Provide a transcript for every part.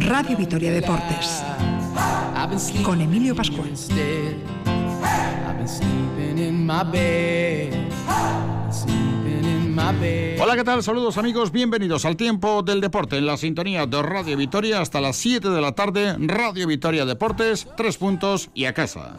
Radio Vitoria Deportes. Con Emilio Pascual. Hola, ¿qué tal? Saludos amigos, bienvenidos al tiempo del deporte en la sintonía de Radio Vitoria hasta las 7 de la tarde, Radio Vitoria Deportes, tres puntos y a casa.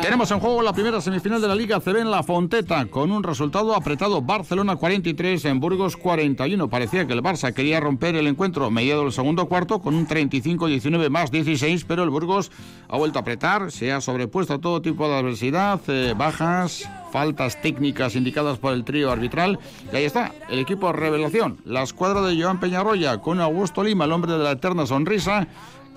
Tenemos en juego la primera semifinal de la Liga CB en La Fonteta, con un resultado apretado. Barcelona 43 en Burgos 41. Parecía que el Barça quería romper el encuentro. Mediado del segundo cuarto con un 35-19 más 16, pero el Burgos ha vuelto a apretar, se ha sobrepuesto a todo tipo de adversidad, eh, bajas, faltas técnicas indicadas por el trío arbitral. Y ahí está, el equipo revelación, la escuadra de Joan Peñarroya con Augusto Lima, el hombre de la eterna sonrisa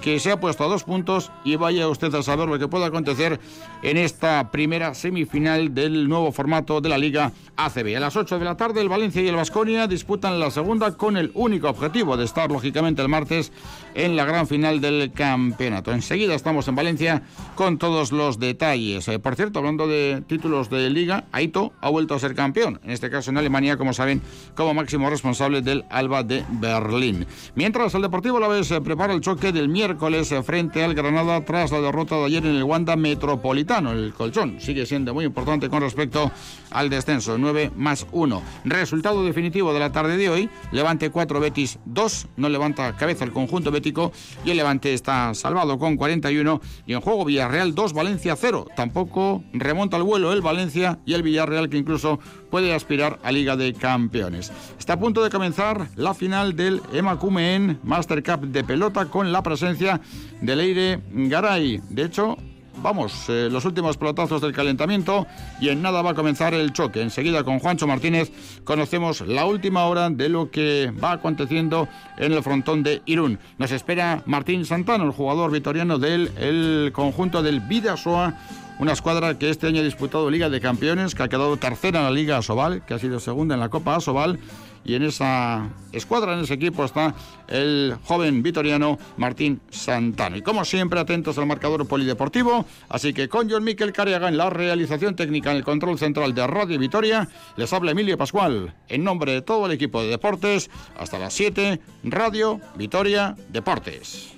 que se ha puesto a dos puntos y vaya usted a saber lo que puede acontecer en esta primera semifinal del nuevo formato de la Liga ACB. A las 8 de la tarde el Valencia y el Vasconia disputan la segunda con el único objetivo de estar lógicamente el martes en la gran final del campeonato. Enseguida estamos en Valencia con todos los detalles. Eh, por cierto, hablando de títulos de liga, Aito ha vuelto a ser campeón, en este caso en Alemania, como saben, como máximo responsable del Alba de Berlín. Mientras el Deportivo la vez prepara el choque del miércoles miércoles frente al Granada tras la derrota de ayer en el Wanda Metropolitano. El colchón sigue siendo muy importante con respecto al descenso, 9 más 1. Resultado definitivo de la tarde de hoy, Levante 4, Betis 2, no levanta cabeza el conjunto bético y el Levante está salvado con 41 y en juego Villarreal 2, Valencia 0. Tampoco remonta el vuelo el Valencia y el Villarreal que incluso puede aspirar a Liga de Campeones. Está a punto de comenzar la final del Emakumen Master Cup de pelota con la presencia de Leire Garay. De hecho, vamos, eh, los últimos pelotazos del calentamiento y en nada va a comenzar el choque. Enseguida con Juancho Martínez conocemos la última hora de lo que va aconteciendo en el frontón de Irún. Nos espera Martín Santano, el jugador vitoriano del el conjunto del Vidasoa una escuadra que este año ha disputado Liga de Campeones, que ha quedado tercera en la Liga Asobal, que ha sido segunda en la Copa Asobal. Y en esa escuadra, en ese equipo, está el joven vitoriano Martín Santano. Y como siempre, atentos al marcador polideportivo. Así que con John Miquel Cariaga en la realización técnica en el control central de Radio Vitoria, les habla Emilio Pascual. En nombre de todo el equipo de deportes, hasta las 7, Radio Vitoria Deportes.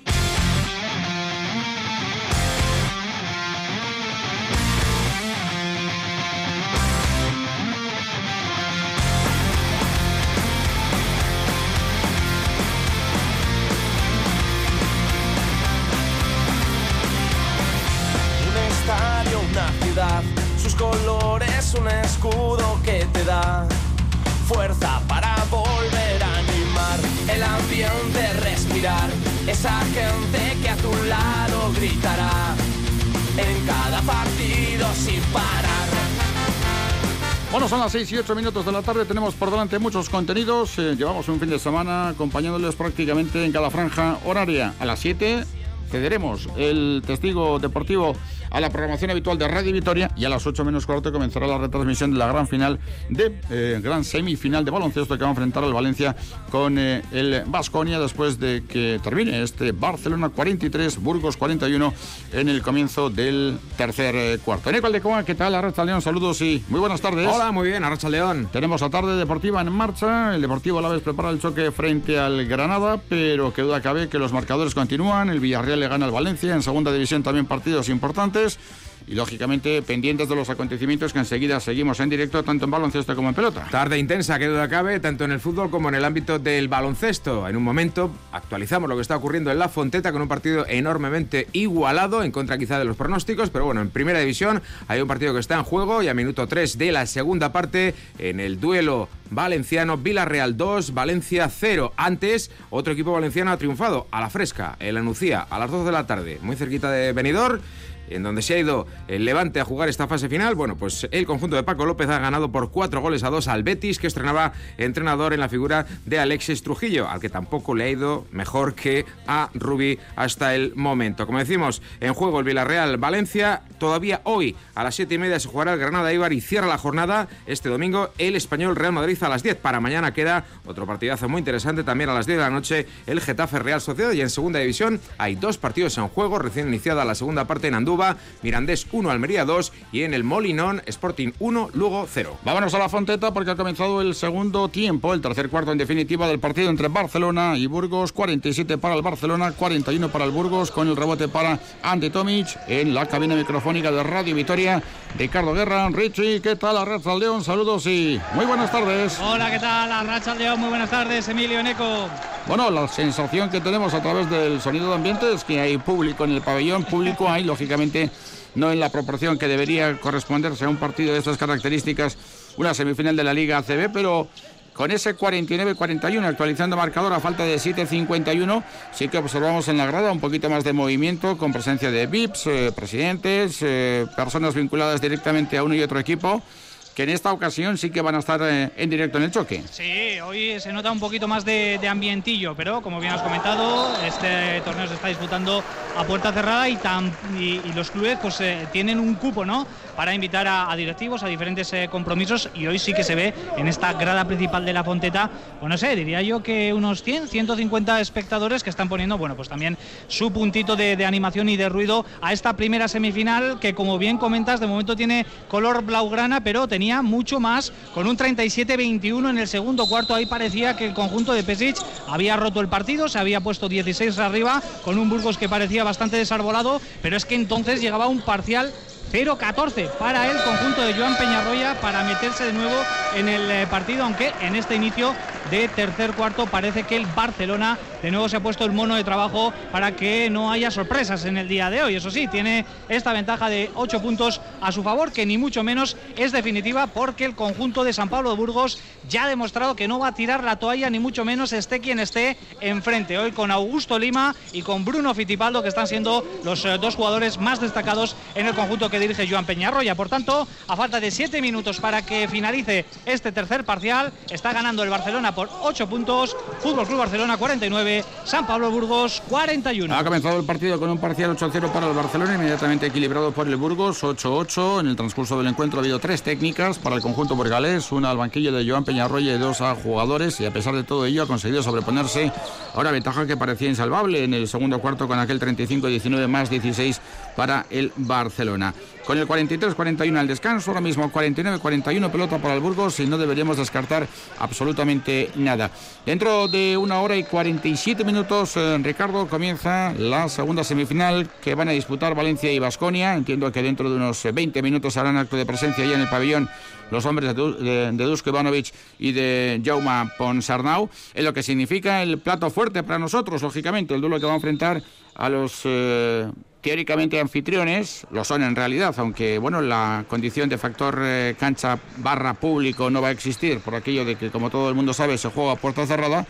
Fuerza para volver a animar. El ambiente, respirar. Esa gente que a tu lado gritará. En cada partido sin parar. Bueno, son las 6 y 8 minutos de la tarde, tenemos por delante muchos contenidos, eh, llevamos un fin de semana acompañándoles prácticamente en cada franja horaria. A las 7 cederemos el testigo deportivo a la programación habitual de Radio Vitoria y a las 8 menos cuarto comenzará la retransmisión de la gran final de eh, gran semifinal de baloncesto que va a enfrentar al Valencia con eh, el Vasconia después de que termine este Barcelona 43, Burgos 41 en el comienzo del tercer eh, cuarto. Eneco Aldecoa, ¿qué tal? Arracha León, saludos y muy buenas tardes. Hola, muy bien, Arracha León. Tenemos la tarde deportiva en marcha, el Deportivo vez prepara el choque frente al Granada, pero que duda cabe que los marcadores continúan, el Villarreal le gana al Valencia, en segunda división también partidos importantes y lógicamente pendientes de los acontecimientos que enseguida seguimos en directo tanto en baloncesto como en pelota. Tarde intensa, que duda cabe, tanto en el fútbol como en el ámbito del baloncesto. En un momento actualizamos lo que está ocurriendo en La Fonteta con un partido enormemente igualado, en contra quizá de los pronósticos, pero bueno, en primera división hay un partido que está en juego y a minuto 3 de la segunda parte en el duelo valenciano, Villarreal 2, Valencia 0. Antes, otro equipo valenciano ha triunfado a la fresca, el Anuncia, a las 2 de la tarde, muy cerquita de Benidorm en donde se ha ido el Levante a jugar esta fase final. Bueno, pues el conjunto de Paco López ha ganado por cuatro goles a dos al Betis, que estrenaba entrenador en la figura de Alexis Trujillo, al que tampoco le ha ido mejor que a Rubí hasta el momento. Como decimos, en juego el Villarreal Valencia. Todavía hoy a las siete y media se jugará el Granada Ibar y cierra la jornada este domingo el Español Real Madrid a las 10. Para mañana queda otro partidazo muy interesante también a las 10 de la noche el Getafe Real Sociedad y en segunda división hay dos partidos en juego recién iniciada la segunda parte en Andújar Mirandés 1, Almería 2 y en el Molinón Sporting 1, Lugo 0. Vámonos a la Fonteta porque ha comenzado el segundo tiempo, el tercer cuarto en definitiva del partido entre Barcelona y Burgos, 47 para el Barcelona, 41 para el Burgos, con el rebote para Ante Tomic en la cabina microfónica de Radio Vitoria. Ricardo Guerra, Richie, ¿qué tal? Racha León, saludos y muy buenas tardes. Hola, ¿qué tal? Racha León, muy buenas tardes, Emilio Neco. Bueno, la sensación que tenemos a través del sonido de ambiente es que hay público en el pabellón, público hay, lógicamente, no en la proporción que debería corresponderse a un partido de estas características, una semifinal de la Liga ACB, pero con ese 49-41 actualizando marcador a falta de 7-51 sí que observamos en la grada un poquito más de movimiento con presencia de VIPs, eh, presidentes, eh, personas vinculadas directamente a uno y otro equipo que en esta ocasión sí que van a estar eh, en directo en el choque. Sí, hoy se nota un poquito más de, ambientillo, pero como bien has comentado, este torneo se está disputando a puerta cerrada y, y, los clubes pues eh, tienen un cupo, ¿no? Para invitar a, directivos a diferentes eh, compromisos y hoy sí que se ve en esta grada principal de la Fonteta, pues no sé, diría yo que unos 100, 150 espectadores que están poniendo, bueno, pues también su puntito de, de animación y de ruido a esta primera semifinal que como bien comentas de momento tiene color blaugrana, pero tenía mucho más con un 37-21 en el segundo cuarto. Ahí parecía que el conjunto de Pesic había roto el partido, se había puesto 16 arriba con un Burgos que parecía bastante desarbolado, pero es que entonces llegaba un parcial 0-14 para el conjunto de Joan Peñarroya para meterse de nuevo en el eh, partido, aunque en este inicio de tercer cuarto parece que el Barcelona de nuevo se ha puesto el mono de trabajo para que no haya sorpresas en el día de hoy. Eso sí, tiene esta ventaja de 8 puntos a su favor, que ni mucho menos es definitiva porque el conjunto de San Pablo de Burgos ya ha demostrado que no va a tirar la toalla, ni mucho menos esté quien esté enfrente. Hoy con Augusto Lima y con Bruno Fitipaldo, que están siendo los eh, dos jugadores más destacados en el conjunto que dirige Joan Peñarroya. Por tanto, a falta de 7 minutos para que finalice este tercer parcial, está ganando el Barcelona por 8 puntos. Fútbol Club Barcelona 49, San Pablo Burgos 41. Ha comenzado el partido con un parcial 8-0 para el Barcelona, inmediatamente equilibrado por el Burgos 8-8. En el transcurso del encuentro ha habido tres técnicas para el conjunto burgalés, una al banquillo de Joan Peñarroya y dos a jugadores y a pesar de todo ello ha conseguido sobreponerse a una ventaja que parecía insalvable en el segundo cuarto con aquel 35-19 más 16 para el Barcelona. Con el 43-41 al descanso, ahora mismo 49-41 pelota para el Burgos y no deberíamos descartar absolutamente nada. Dentro de una hora y 47 minutos, eh, Ricardo, comienza la segunda semifinal que van a disputar Valencia y Basconia. Entiendo que dentro de unos 20 minutos harán acto de presencia ya en el pabellón los hombres de, de, Dusko Ivanovic y de Jauma Ponsarnau, en lo que significa el plato fuerte para nosotros, lógicamente, el duelo que va a enfrentar a los eh, teóricamente anfitriones, lo son en realidad, aunque bueno, la condición de factor eh, cancha barra público no va a existir por aquello de que, como todo el mundo sabe, se juega a puerta cerrada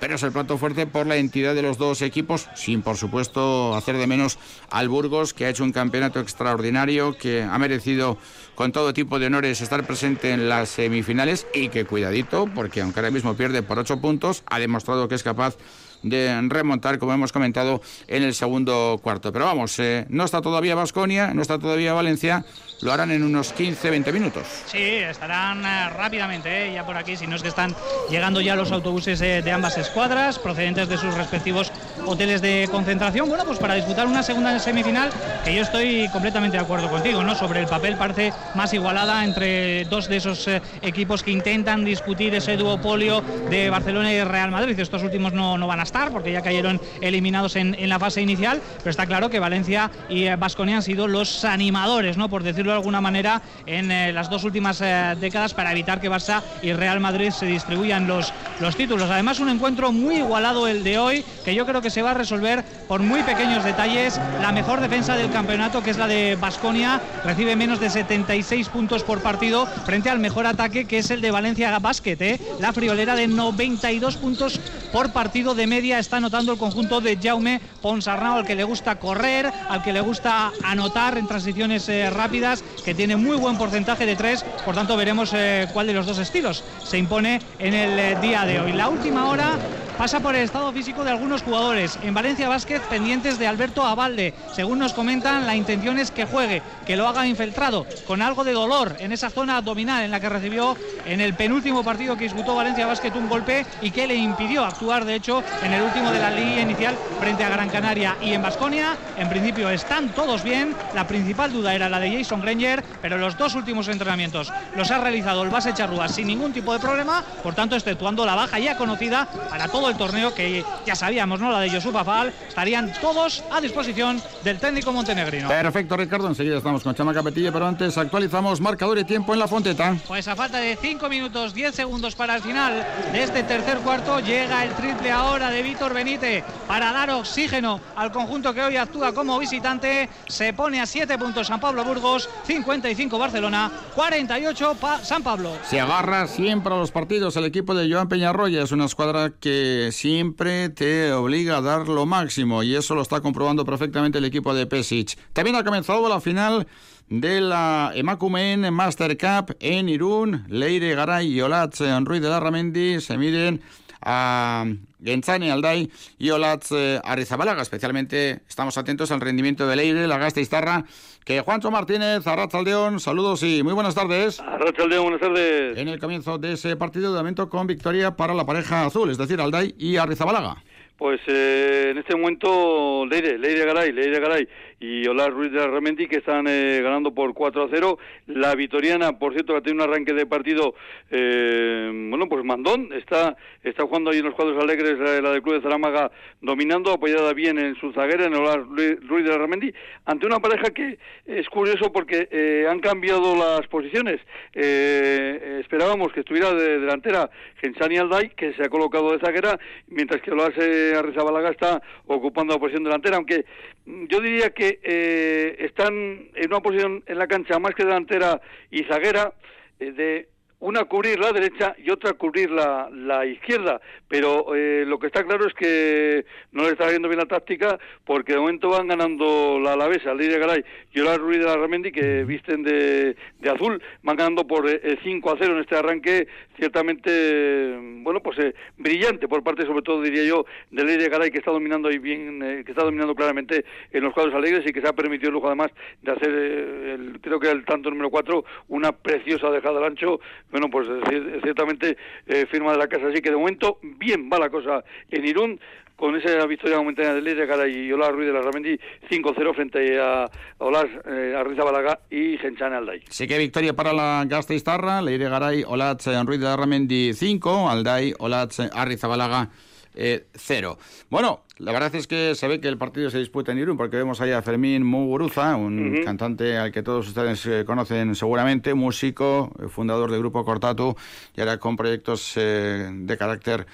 pero es el plato fuerte por la entidad de los dos equipos, sin por supuesto hacer de menos al Burgos, que ha hecho un campeonato extraordinario, que ha merecido con todo tipo de honores estar presente en las semifinales y que cuidadito, porque aunque ahora mismo pierde por ocho puntos, ha demostrado que es capaz de remontar, como hemos comentado, en el segundo cuarto. Pero vamos, eh, no está todavía Vasconia, no está todavía Valencia, lo harán en unos 15-20 minutos. Sí, estarán eh, rápidamente eh, ya por aquí, si no es que están llegando ya los autobuses de ambas escuadras, procedentes de sus respectivos hoteles de concentración. Bueno, pues para disputar una segunda semifinal, que yo estoy completamente de acuerdo contigo, ¿no? Sobre el papel parece más igualada entre dos de esos equipos que intentan discutir ese duopolio de Barcelona y Real Madrid. Estos últimos no, no van a estar porque ya cayeron eliminados en, la fase inicial, pero está claro que Valencia y Vasconia eh, han sido los animadores, ¿no? por decirlo de alguna manera, en eh, las dos últimas eh, décadas para evitar que Barça y Real Madrid se distribuyan los, los títulos. Además, un encuentro muy igualado el de hoy, que yo creo que se va a resolver por muy pequeños detalles. La mejor defensa del campeonato, que es la de Vasconia, recibe menos de 76 puntos por partido frente al mejor ataque, que es el de Valencia Basket. La friolera de 92 puntos por partido de media está anotando el conjunto de Jaume Ponsarnau, al que le gusta correr, al que le gusta anotar en transiciones eh, rápidas, que tiene muy buen porcentaje de tres. Por tanto, veremos eh, cuál de los dos estilos se impone en el eh, día de hoy. La última hora pasa por el estado físico de algunos jugadores. En Valencia Vázquez pendientes de Alberto Abalde. Según nos comentan, la intención es que juegue, que lo haga infiltrado, con algo de dolor en esa zona abdominal en la que recibió en el penúltimo partido que disputó Valencia Vázquez un golpe y que le impidió actuar, de hecho, en el último de la liga inicial frente a Gran Canaria y en Basconia. En principio están todos bien. La principal duda era la de Jason Granger, pero los dos últimos entrenamientos los ha realizado el base Charrúa sin ningún tipo de problema, por tanto, exceptuando la baja ya conocida para todo el torneo, que ya sabíamos, ¿no? La de Josufa Fal, estarían todos a disposición del técnico montenegrino. Perfecto, Ricardo. Enseguida estamos con Chama Capetillo, pero antes actualizamos marcador y tiempo en la Fonteta. Pues a falta de 5 minutos, 10 segundos para el final de este tercer cuarto, llega el triple ahora de Víctor Benítez para dar oxígeno al conjunto que hoy actúa como visitante. Se pone a 7 puntos San Pablo Burgos, 55 Barcelona, 48 San Pablo. Se agarra siempre a los partidos el equipo de Joan Peñarroya. Es una escuadra que siempre te obliga a dar lo máximo y eso lo está comprobando perfectamente el equipo de Pesic. También ha comenzado la final de la Emakumen Master Cup en Irún. Leire Garay y Olatz Ruiz de Larramendi se miden a Genzani Alday y Olatz eh, Arizabalaga. Especialmente estamos atentos al rendimiento de Leire, la Gasta Istarra, que Juancho Martínez, Arrachaldeón, saludos y muy buenas tardes. Arrachaldeón, buenas tardes. En el comienzo de ese partido de momento con victoria para la pareja azul, es decir, Alday y Arrizabalaga. Pues eh, en este momento Leire, Leire Garay, Leire Garay y Olar Ruiz de Arramendi que están eh, ganando por 4 a 0. La Vitoriana, por cierto, que tenido un arranque de partido, eh, bueno, pues mandón, está, está jugando ahí en los cuadros alegres la, del Club de Zaramaga, dominando, apoyada bien en su zaguera, en Olar Ruiz de Arramendi, ante una pareja que es curioso porque eh, han cambiado las posiciones. Eh, esperábamos que estuviera de delantera Gensani Alday, que se ha colocado de zaguera, mientras que Olar Arrizabalaga está ocupando la posición delantera, aunque yo diría que eh, están en una posición en la cancha más que delantera y zaguera eh, de una cubrir la derecha y otra cubrir la, la izquierda, pero eh, lo que está claro es que no le está viendo bien la táctica porque de momento van ganando la Alavesa, Lidia Garay y Olar Ruiz de la Ramendi que visten de, de azul, van ganando por 5 a 0 en este arranque ciertamente, bueno, pues eh, brillante por parte sobre todo diría yo de Lidia Garay que está dominando ahí bien, eh, que está dominando claramente en los cuadros alegres y que se ha permitido el lujo además de hacer, el, creo que el tanto número 4, una preciosa dejada al ancho bueno, pues ciertamente eh, firma de la casa. Así que de momento bien va la cosa en Irún con esa victoria momentánea de Leire Cara y Olar Ruiz de la Ramendi 5-0 frente a Olar eh, y Genchane Alday. Sí que victoria para la Gasteiztarra, Leire Garay, Olatz Ruiz de la Ramendi 5, Alday, Olatz Arrizabalaga eh, cero. Bueno, la verdad es que se ve que el partido se disputa en Irún porque vemos ahí a Fermín Muguruza, un cantante al que todos ustedes eh, conocen seguramente, músico, eh, fundador del grupo Cortatu y ahora con proyectos eh, de carácter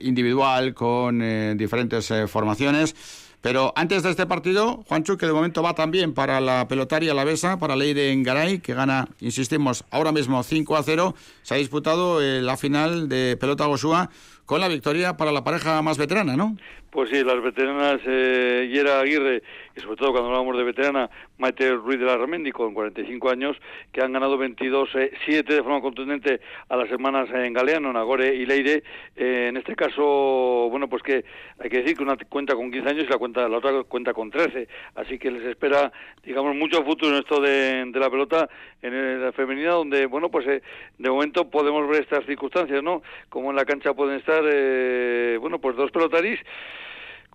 individual, con diferentes formaciones. Pero antes de este partido, Juancho, que de momento va también para la pelotaria la Besa, para Leire Garay, que gana, insistimos, ahora mismo 5 a 0, se ha disputado la final de pelota Gosúa con la victoria para la pareja más veterana, ¿no? Pues sí, las veteranas eh, Yera Aguirre y sobre todo cuando hablamos de veterana, Maite Ruiz de la Ramendi con 45 años, que han ganado 22-7 eh, de forma contundente a las hermanas en Galeano, Nagore y Leire. Eh, en este caso, bueno, pues que hay que decir que una cuenta con 15 años y la, cuenta, la otra cuenta con 13. Así que les espera, digamos, mucho futuro en esto de, la pelota en la femenina, donde, bueno, pues eh, de momento podemos ver estas circunstancias, ¿no? Como en la cancha pueden estar, eh, bueno, pues dos pelotaris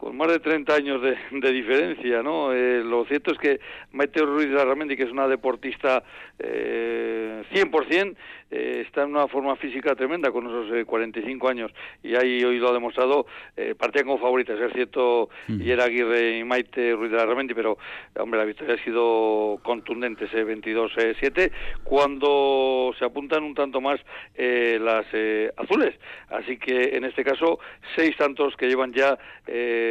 con más de 30 años de, de diferencia, ¿no? Eh, lo cierto es que Maite Ruiz de Larramendi, que es una deportista eh, 100%, eh, está en una forma física tremenda con esos 45 eh, años y ahí hoy lo ha demostrado, eh, partían como favoritas, es cierto, y era Aguirre y Maite Ruiz de Larramendi, pero, hombre, la victoria ha sido contundente, ese 22-7, cuando se apuntan un tanto más las azules. Así que, en este caso, seis tantos que llevan ya eh,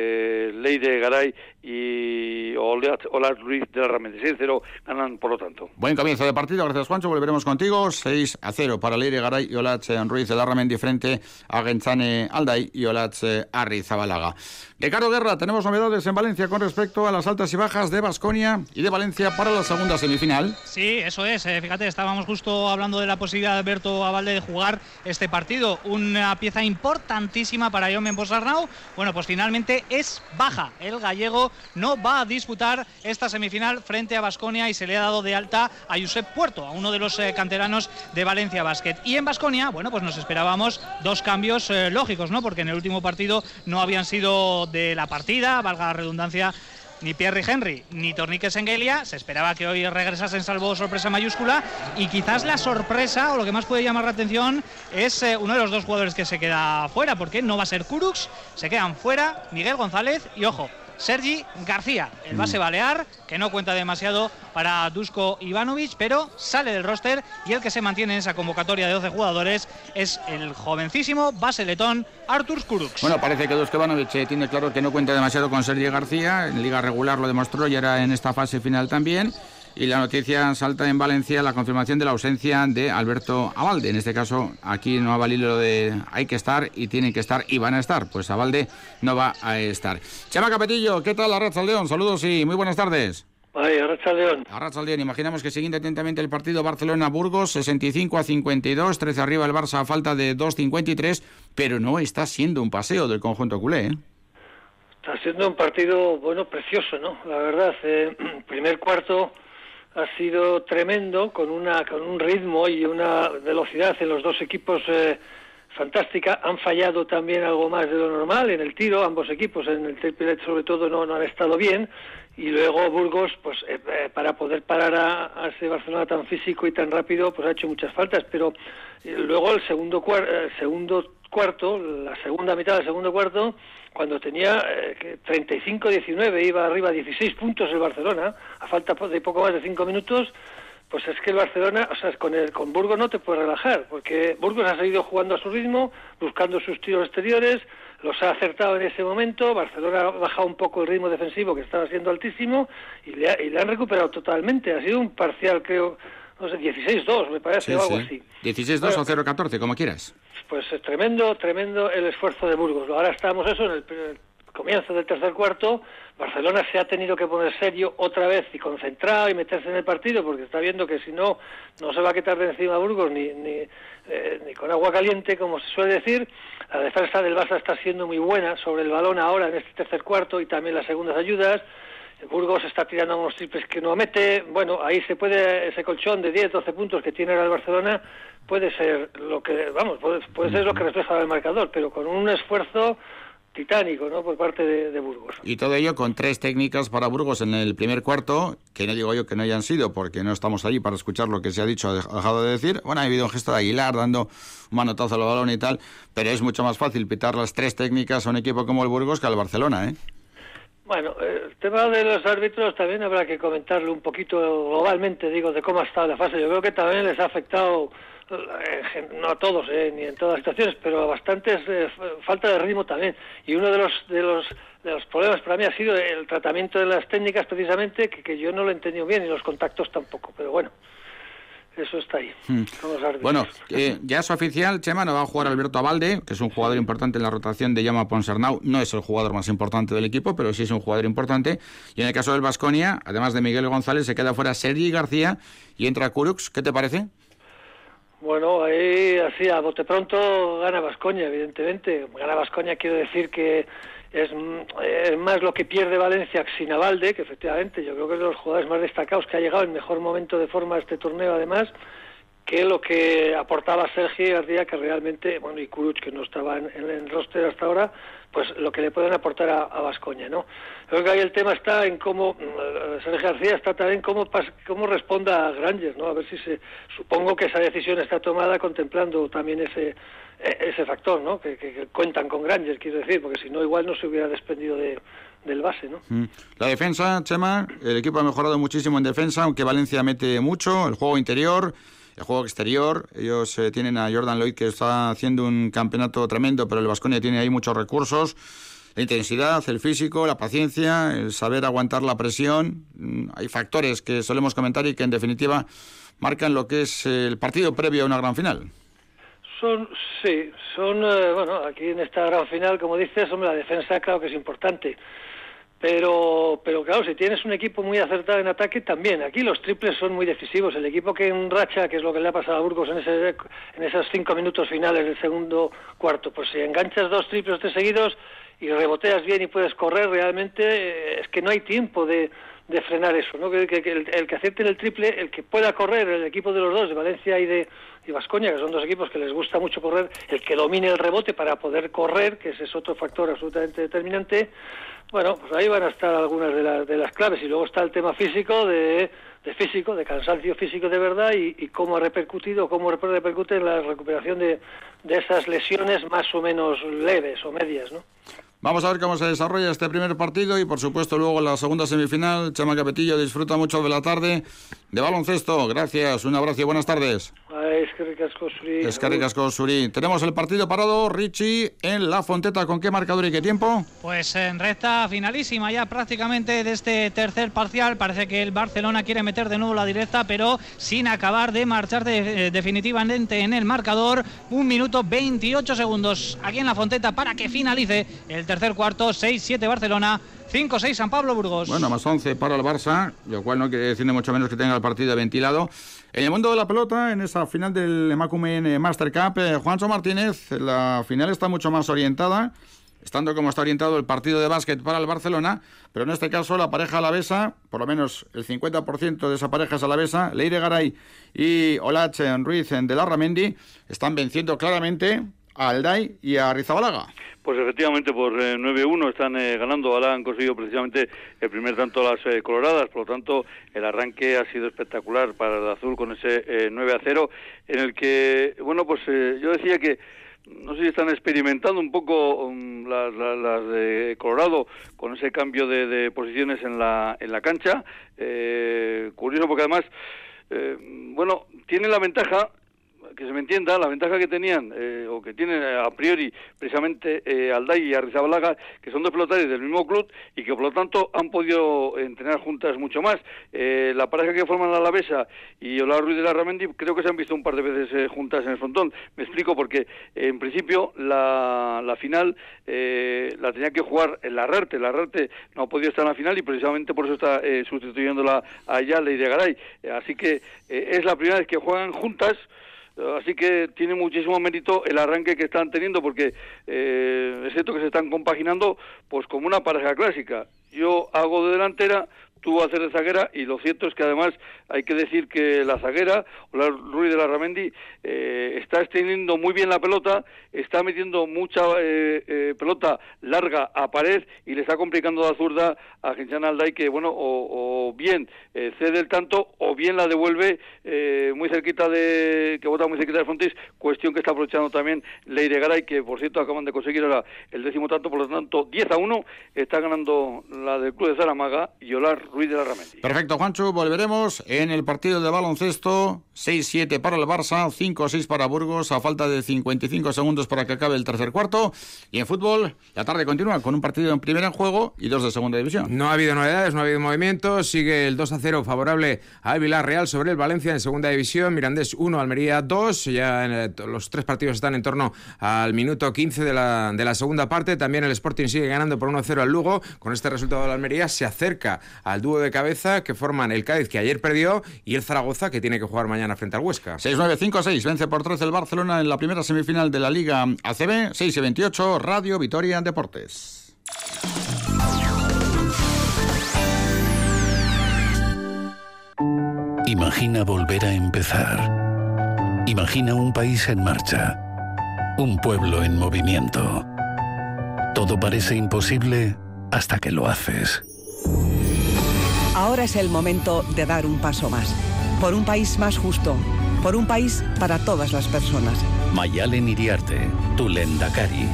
Leide Garay y Olar Ruiz de la Ramendi. 6-0 ganan por lo tanto. Buen comienzo de partido, gracias Juancho, volveremos con contigo. 6 a 0 para Leire Garay y Olatz Ruiz de la Ramendi frente a Genchane Alday y Olatz Arrizabalaga. Ricardo Guerra, tenemos novedades en Valencia con respecto a las altas y bajas de Basconia y de Valencia para la segunda semifinal. Sí, eso es. Eh, fíjate, estábamos justo hablando de la posibilidad de Alberto Avalde de jugar este partido. Una pieza importantísima para Jomen Bosarnau. Bueno, pues finalmente es baja. El gallego no va a disputar esta semifinal frente a Basconia y se le ha dado de alta a Josep Puerto, a uno de los eh, canteranos de Valencia Basket. Y en Basconia, bueno, pues nos esperábamos dos cambios eh, lógicos, ¿no? Porque en el último partido no habían sido de la partida, valga la redundancia, ni Pierre Henry ni Tornique Sengelia. Se esperaba que hoy regresasen salvo sorpresa mayúscula. Y quizás la sorpresa, o lo que más puede llamar la atención, es eh, uno de los dos jugadores que se queda fuera, porque no va a ser Kurux, se quedan fuera Miguel González y ojo, Sergi García, el base mm. balear, que no cuenta demasiado para Dusko Ivanovic, pero sale del roster y el que se mantiene en esa convocatoria de 12 jugadores es el jovencísimo base letón Artur Kurux. Bueno, parece que Dusko Ivanovic eh, tiene claro que no cuenta demasiado con Sergi García, en liga regular lo demostró y era en esta fase final también. Y la noticia salta en Valencia la confirmación de la ausencia de Alberto Abalde. En este caso, aquí no ha valido lo de hay que estar y tienen que estar y van a estar. Pues Abalde no va a estar. Chema Capetillo, ¿qué tal Arracha León? Saludos y muy buenas tardes. Ay, Arracha León. Arracha León, imaginamos que siguiendo atentamente el partido Barcelona-Burgos, 65 a 52, 13 arriba el Barça a falta de 2.53, pero no está siendo un paseo del conjunto culé, ¿eh? Está siendo un partido, bueno, precioso, ¿no? La verdad, eh, primer cuarto ha sido tremendo, con, una, con un ritmo y una velocidad en los dos equipos eh, fantástica. Han fallado también algo más de lo normal en el tiro, ambos equipos, en el triple sobre todo no, no han estado bien. Y luego Burgos, pues eh, eh, para poder parar a, ese Barcelona tan físico y tan rápido, pues ha hecho muchas faltas. Pero luego el segundo, segundo cuarto, la segunda mitad del segundo cuarto, cuando tenía eh, 35-19, iba arriba 16 puntos el Barcelona, a falta de poco más de 5 minutos, pues es que el Barcelona, o sea, con, el, con Burgos no te puedes relajar, porque Burgos ha seguido jugando a su ritmo, buscando sus tiros exteriores, los ha acertado en ese momento, Barcelona ha bajado un poco el ritmo defensivo que estaba siendo altísimo y le, y le han recuperado totalmente. Ha sido un parcial, creo, no sé, 16-2, me parece, o algo así. 16-2 o 0-14, como quieras. Pues es tremendo, tremendo el esfuerzo de Burgos. Ahora estamos eso en el, comienzo del tercer cuarto. Barcelona se ha tenido que poner serio otra vez y concentrado y meterse en el partido porque está viendo que si no, no se va a quitar de encima Burgos ni, ni, eh, ni con agua caliente, como se suele decir. La defensa del Barça está siendo muy buena sobre el balón ahora en este tercer cuarto y también las segundas ayudas. Burgos está tirando unos triples que no mete. Bueno, ahí se puede, ese colchón de 10, 12 puntos que tiene el Barcelona puede ser lo que, vamos, puede, ser lo que refleja el marcador, pero con un esfuerzo titánico ¿no? por parte de, Burgos. Y todo ello con tres técnicas para Burgos en el primer cuarto, que no digo yo que no hayan sido, porque no estamos allí para escuchar lo que se ha dicho o dejado de decir. Bueno, ha habido un gesto de Aguilar dando un manotazo al balón y tal, pero es mucho más fácil pitar las tres técnicas a un equipo como el Burgos que al Barcelona, ¿eh? Bueno, el tema de los árbitros también habrá que comentarlo un poquito globalmente, digo, de cómo ha estado la fase. Yo creo que también les ha afectado, eh, no a todos, eh, ni en todas las situaciones, pero a bastantes eh, falta de ritmo también. Y uno de los, de los de los problemas para mí ha sido el tratamiento de las técnicas precisamente, que, que yo no lo he entendido bien, y los contactos tampoco, pero bueno eso está ahí. Hmm. Bueno, eh, ya es oficial, Chema, no va a jugar Alberto Abalde, que es un jugador importante en la rotación de Llama Ponsernau. No es el jugador más importante del equipo, pero sí es un jugador importante. Y en el caso del Vasconia, además de Miguel González, se queda fuera Sergi García y entra Kurux. ¿Qué te parece? Bueno, ahí así a bote pronto gana Vasconia, evidentemente. Gana Vasconia quiero decir que es, más lo que pierde Valencia sin Avalde, que efectivamente yo creo que es de los jugadores más destacados que ha llegado en mejor momento de forma a este torneo además, que lo que aportaba Sergio García, que realmente, bueno, y Kuruch, que no estaba en, el roster hasta ahora, pues lo que le pueden aportar a Vascoña, ¿no? Creo que ahí el tema está en cómo, mm, Sergio García está también cómo, cómo responda a Granger, ¿no? A ver si se, supongo que esa decisión está tomada contemplando también ese, e, ese factor, ¿no? Que, cuentan con Granger, quiero decir, porque si no, igual no se hubiera desprendido de, del base, ¿no? Mm. La defensa, Chema, el equipo ha mejorado muchísimo en defensa, aunque Valencia mete mucho, el juego interior, el juego exterior. Ellos eh, tienen a Jordan Lloyd que está haciendo un campeonato tremendo, pero el Vasconia tiene ahí muchos recursos. La intensidad, el físico, la paciencia, el saber aguantar la presión. Mm, hay factores que solemos comentar y que en definitiva marcan lo que es el partido previo a una gran final. Son, sí, son, eh, bueno, aquí en esta gran final, como dices, hombre, la defensa claro que es importante. Pero, pero claro, si tienes un equipo muy acertado en ataque, también. Aquí los triples son muy decisivos. El equipo que enracha, que es lo que le ha pasado a Burgos en, ese, en esos cinco minutos finales del segundo cuarto, pues si enganchas dos triples de seguidos y reboteas bien y puedes correr, realmente eh, es que no hay tiempo de, de frenar eso, ¿no? Que, el, que acepte el triple, el que pueda correr, el equipo de los dos, de Valencia y de y Vascoña, que son dos equipos que les gusta mucho correr, el que domine el rebote para poder correr, que ese es otro factor absolutamente determinante, bueno, pues ahí van a estar algunas de, de las claves. Y luego está el tema físico, de, de físico, de cansancio físico de verdad y, y cómo ha repercutido, cómo repercute en la recuperación de, de esas lesiones más o menos leves o medias, ¿no? Vamos a ver cómo se desarrolla este primer partido y por supuesto luego la segunda semifinal. Chama Capetillo disfruta mucho de la tarde de baloncesto. Gracias, un abrazo y buenas tardes. Es Suri. Suri. Tenemos el partido parado, Richie, en la Fonteta. ¿Con qué marcador y qué tiempo? Pues en recta finalísima ya prácticamente de este tercer parcial. Parece que el Barcelona quiere meter de nuevo la directa, pero sin acabar de marchar eh, definitivamente en el marcador. Un minuto 28 segundos aquí en la Fonteta para que finalice el tercer cuarto. 6-7 Barcelona. 5-6 San Pablo Burgos. Bueno, más 11 para el Barça, lo cual no quiere decir ni mucho menos que tenga el partido ventilado. En el mundo de la pelota, en esa final del Emakumen Master Cup, eh, Juancho Martínez, la final está mucho más orientada, estando como está orientado el partido de básquet para el Barcelona, pero en este caso la pareja alavesa, por lo menos el 50% de esa pareja es alavesa, Leire Garay y Olach Ruiz de Larramendi, están venciendo claramente a Alday y a Rizabalaga. Pues efectivamente por 9-1 eh, están eh, ganando, ahora han conseguido precisamente el primer tanto las eh, coloradas, por lo tanto el arranque ha sido espectacular para el azul con ese 9-0 en el que, bueno, pues yo decía que no sé si están experimentando un poco um, las, de Colorado con ese cambio de, posiciones en la, en la cancha, curioso porque además, bueno, tiene la ventaja que se me entienda, la ventaja que tenían, eh, o que tienen eh, a priori precisamente eh, Alday y Arrizabalaga, que son dos pelotaris del mismo club y que por lo tanto han podido entrenar juntas mucho más. Eh, la pareja que forman la Alavesa y Olar Ruiz de la Ramendi creo que se han visto un par de veces juntas en el frontón. Me explico porque en principio la, la final la tenía que jugar en la Rarte. La Rarte no ha podido estar en la final y precisamente por eso está sustituyéndola a Ayala y de Garay. así que es la primera vez que juegan juntas. Así que tiene muchísimo mérito el arranque que están teniendo, porque eh, es cierto que se están compaginando pues como una pareja clásica. Yo hago de delantera, tuvo a hacer de zaguera y lo cierto es que además hay que decir que la zaguera, la Ruiz de la Ramendi, eh, está extendiendo muy bien la pelota, está metiendo mucha eh, eh, pelota larga a pared y le está complicando la zurda a Genchan Alday que, bueno, o, bien cede el tanto o bien la devuelve muy cerquita de, que vota muy cerquita de Frontis, cuestión que está aprovechando también Leire Garay, que por cierto acaban de conseguir ahora el décimo tanto, por lo tanto 10 a 1, está ganando la del Club de Zaramaga y Olar Ruiz de la Ramendi. Perfecto, Juancho, volveremos en el partido de baloncesto. 6-7 para el Barça, 5-6 para Burgos, a falta de 55 segundos para que acabe el tercer cuarto. Y en fútbol, la tarde continúa con un partido en primera en juego y dos de segunda división. No ha habido novedades, no ha habido movimientos. Sigue el 2-0 favorable a Real sobre el Valencia en segunda división. Mirandés 1, Almería 2. Ya en los tres partidos están en torno al minuto 15 de la, de la segunda parte. También el Sporting sigue ganando por 1-0 al Lugo. Con este resultado la Almería se acerca al dúo de cabeza que forman el Cádiz que ayer perdió y el Zaragoza que tiene que jugar mañana frente al Huesca. 6-9-5-6, vence por 13 el Barcelona en la primera semifinal de la Liga ACB. 6 28, Radio Vitoria Deportes. Imagina volver a empezar. Imagina un país en marcha. Un pueblo en movimiento. Todo parece imposible hasta que lo haces. Ahora es el momento de dar un paso más. Por un país más justo. Por un país para todas las personas. Mayalen Iriarte, tu Lendakari.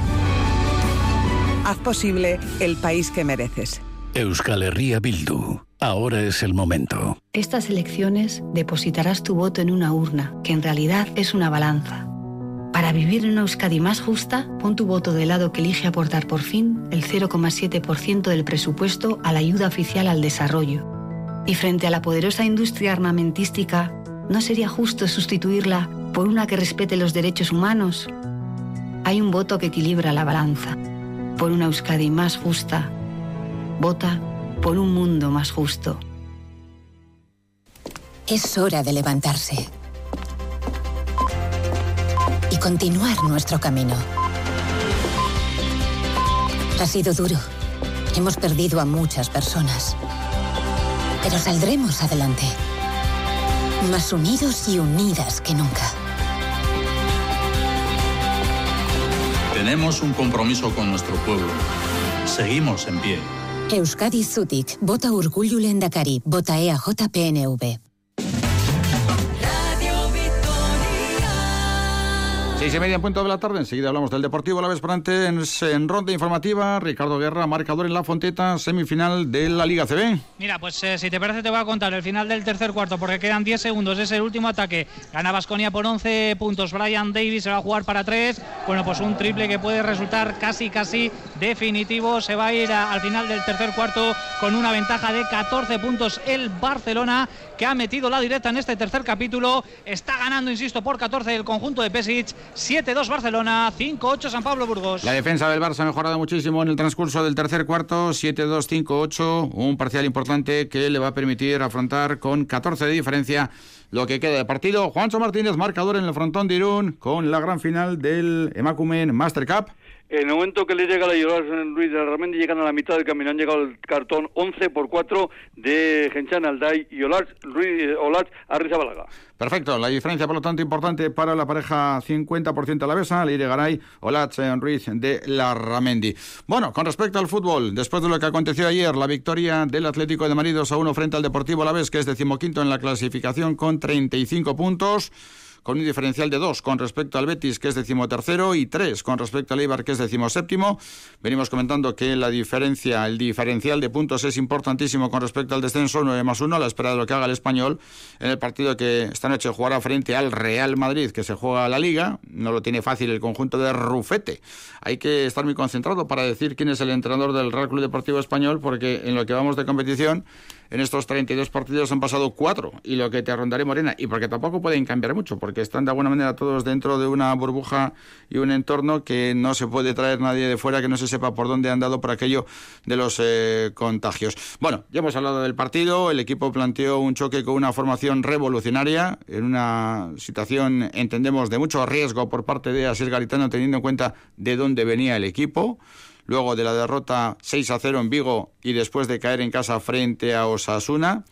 Haz posible el país que mereces. Euskal Herria Bildu. Ahora es el momento. Estas elecciones depositarás tu voto en una urna, que en realidad es una balanza. Para vivir en una Euskadi más justa, pon tu voto del lado que elige aportar por fin el 0,7% del presupuesto a la ayuda oficial al desarrollo. Y frente a la poderosa industria armamentística, ¿No sería justo sustituirla por una que respete los derechos humanos? Hay un voto que equilibra la balanza. Por una Euskadi más justa. Vota por un mundo más justo. Es hora de levantarse y continuar nuestro camino. Ha sido duro. Hemos perdido a muchas personas. Pero saldremos adelante. Más unidos y unidas que nunca. Tenemos un compromiso con nuestro pueblo. Seguimos en pie. Euskadi Zutik, vota Urkullu Lendakari, vota E EAJ-PNV. Seis y media en punto de la tarde, enseguida hablamos del Deportivo La Vesprante en, en ronda informativa. Ricardo Guerra, marcador en la Fonteta, semifinal de la Liga CB. Mira, pues eh, si te parece te voy a contar el final del tercer cuarto porque quedan 10 segundos, es el último ataque. Gana Basconia por 11 puntos, Brian Davis se va a jugar para 3. Bueno, pues un triple que puede resultar casi, casi definitivo. Se va a ir al final del tercer cuarto con una ventaja de 14 puntos el Barcelona que ha metido la directa en este tercer capítulo. Está ganando, insisto, por 14 el conjunto de Pesic. 7-2 Barcelona, 5-8 San Pablo Burgos. La defensa del Barça ha mejorado muchísimo en el transcurso del tercer cuarto, 7-2-5-8, un parcial importante que le va a permitir afrontar con 14 de diferencia lo que queda de partido. Juancho Martínez, marcador en el frontón de Irún, con la gran final del Emakumen Master Cup. En el momento que le llega la Llorar Luis de Ramendi, llegan a la mitad del camino. Han llegado el cartón 11 por 4 de Genchan Alday y Olaz, Ruiz, Olaz Arrizabalaga. Perfecto, la diferencia por lo tanto importante para la pareja 50% a la besa, Leire Garay, Olatz Ruiz de la Ramendi. Bueno, con respecto al fútbol, después de lo que aconteció ayer, la victoria del Atlético de Madrid 2 a 1 frente al Deportivo Alavés, que es decimoquinto en la clasificación con 35 puntos con un diferencial de 2 con respecto al Betis, que es decimotercero, y 3 con respecto al Eibar, que es decimoséptimo. Venimos comentando que la diferencia, el diferencial de puntos es importantísimo con respecto al descenso, 9 más 1, a la espera de lo que haga el español en el partido que esta noche jugará frente al Real Madrid, que se juega la Liga. No lo tiene fácil el conjunto de Rufete. Hay que estar muy concentrado para decir quién es el entrenador del Real Club Deportivo Español, porque en lo que vamos de competición en estos 32 partidos han pasado cuatro y lo que te rondaré Morena y porque tampoco pueden cambiar mucho porque están de alguna manera todos dentro de una burbuja y un entorno que no se puede traer nadie de fuera que no se sepa por dónde han dado por aquello de los eh, contagios. Bueno, ya hemos hablado del partido, el equipo planteó un choque con una formación revolucionaria en una situación entendemos de mucho riesgo por parte de Asir Garitano teniendo en cuenta de dónde venía el equipo luego de la derrota 6 a 0 en Vigo y después de caer en casa frente a Osasuna.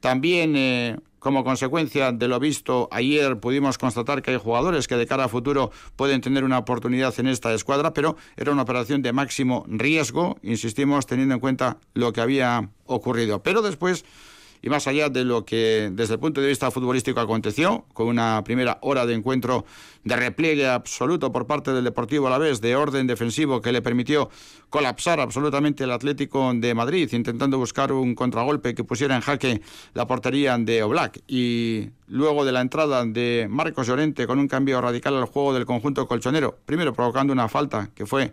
También, eh, como consecuencia de lo visto ayer, pudimos constatar que hay jugadores que de cara a futuro pueden tener una oportunidad en esta escuadra, pero era una operación de máximo riesgo, insistimos, teniendo en cuenta lo que había ocurrido. Pero después y más allá de lo que desde el punto de vista futbolístico aconteció, con una primera hora de encuentro de repliegue absoluto por parte del Deportivo Alavés, de orden defensivo que le permitió colapsar absolutamente el Atlético de Madrid, intentando buscar un contragolpe que pusiera en jaque la portería de Oblak. Y luego de la entrada de Marcos Llorente con un cambio radical al juego del conjunto colchonero, primero provocando una falta que fue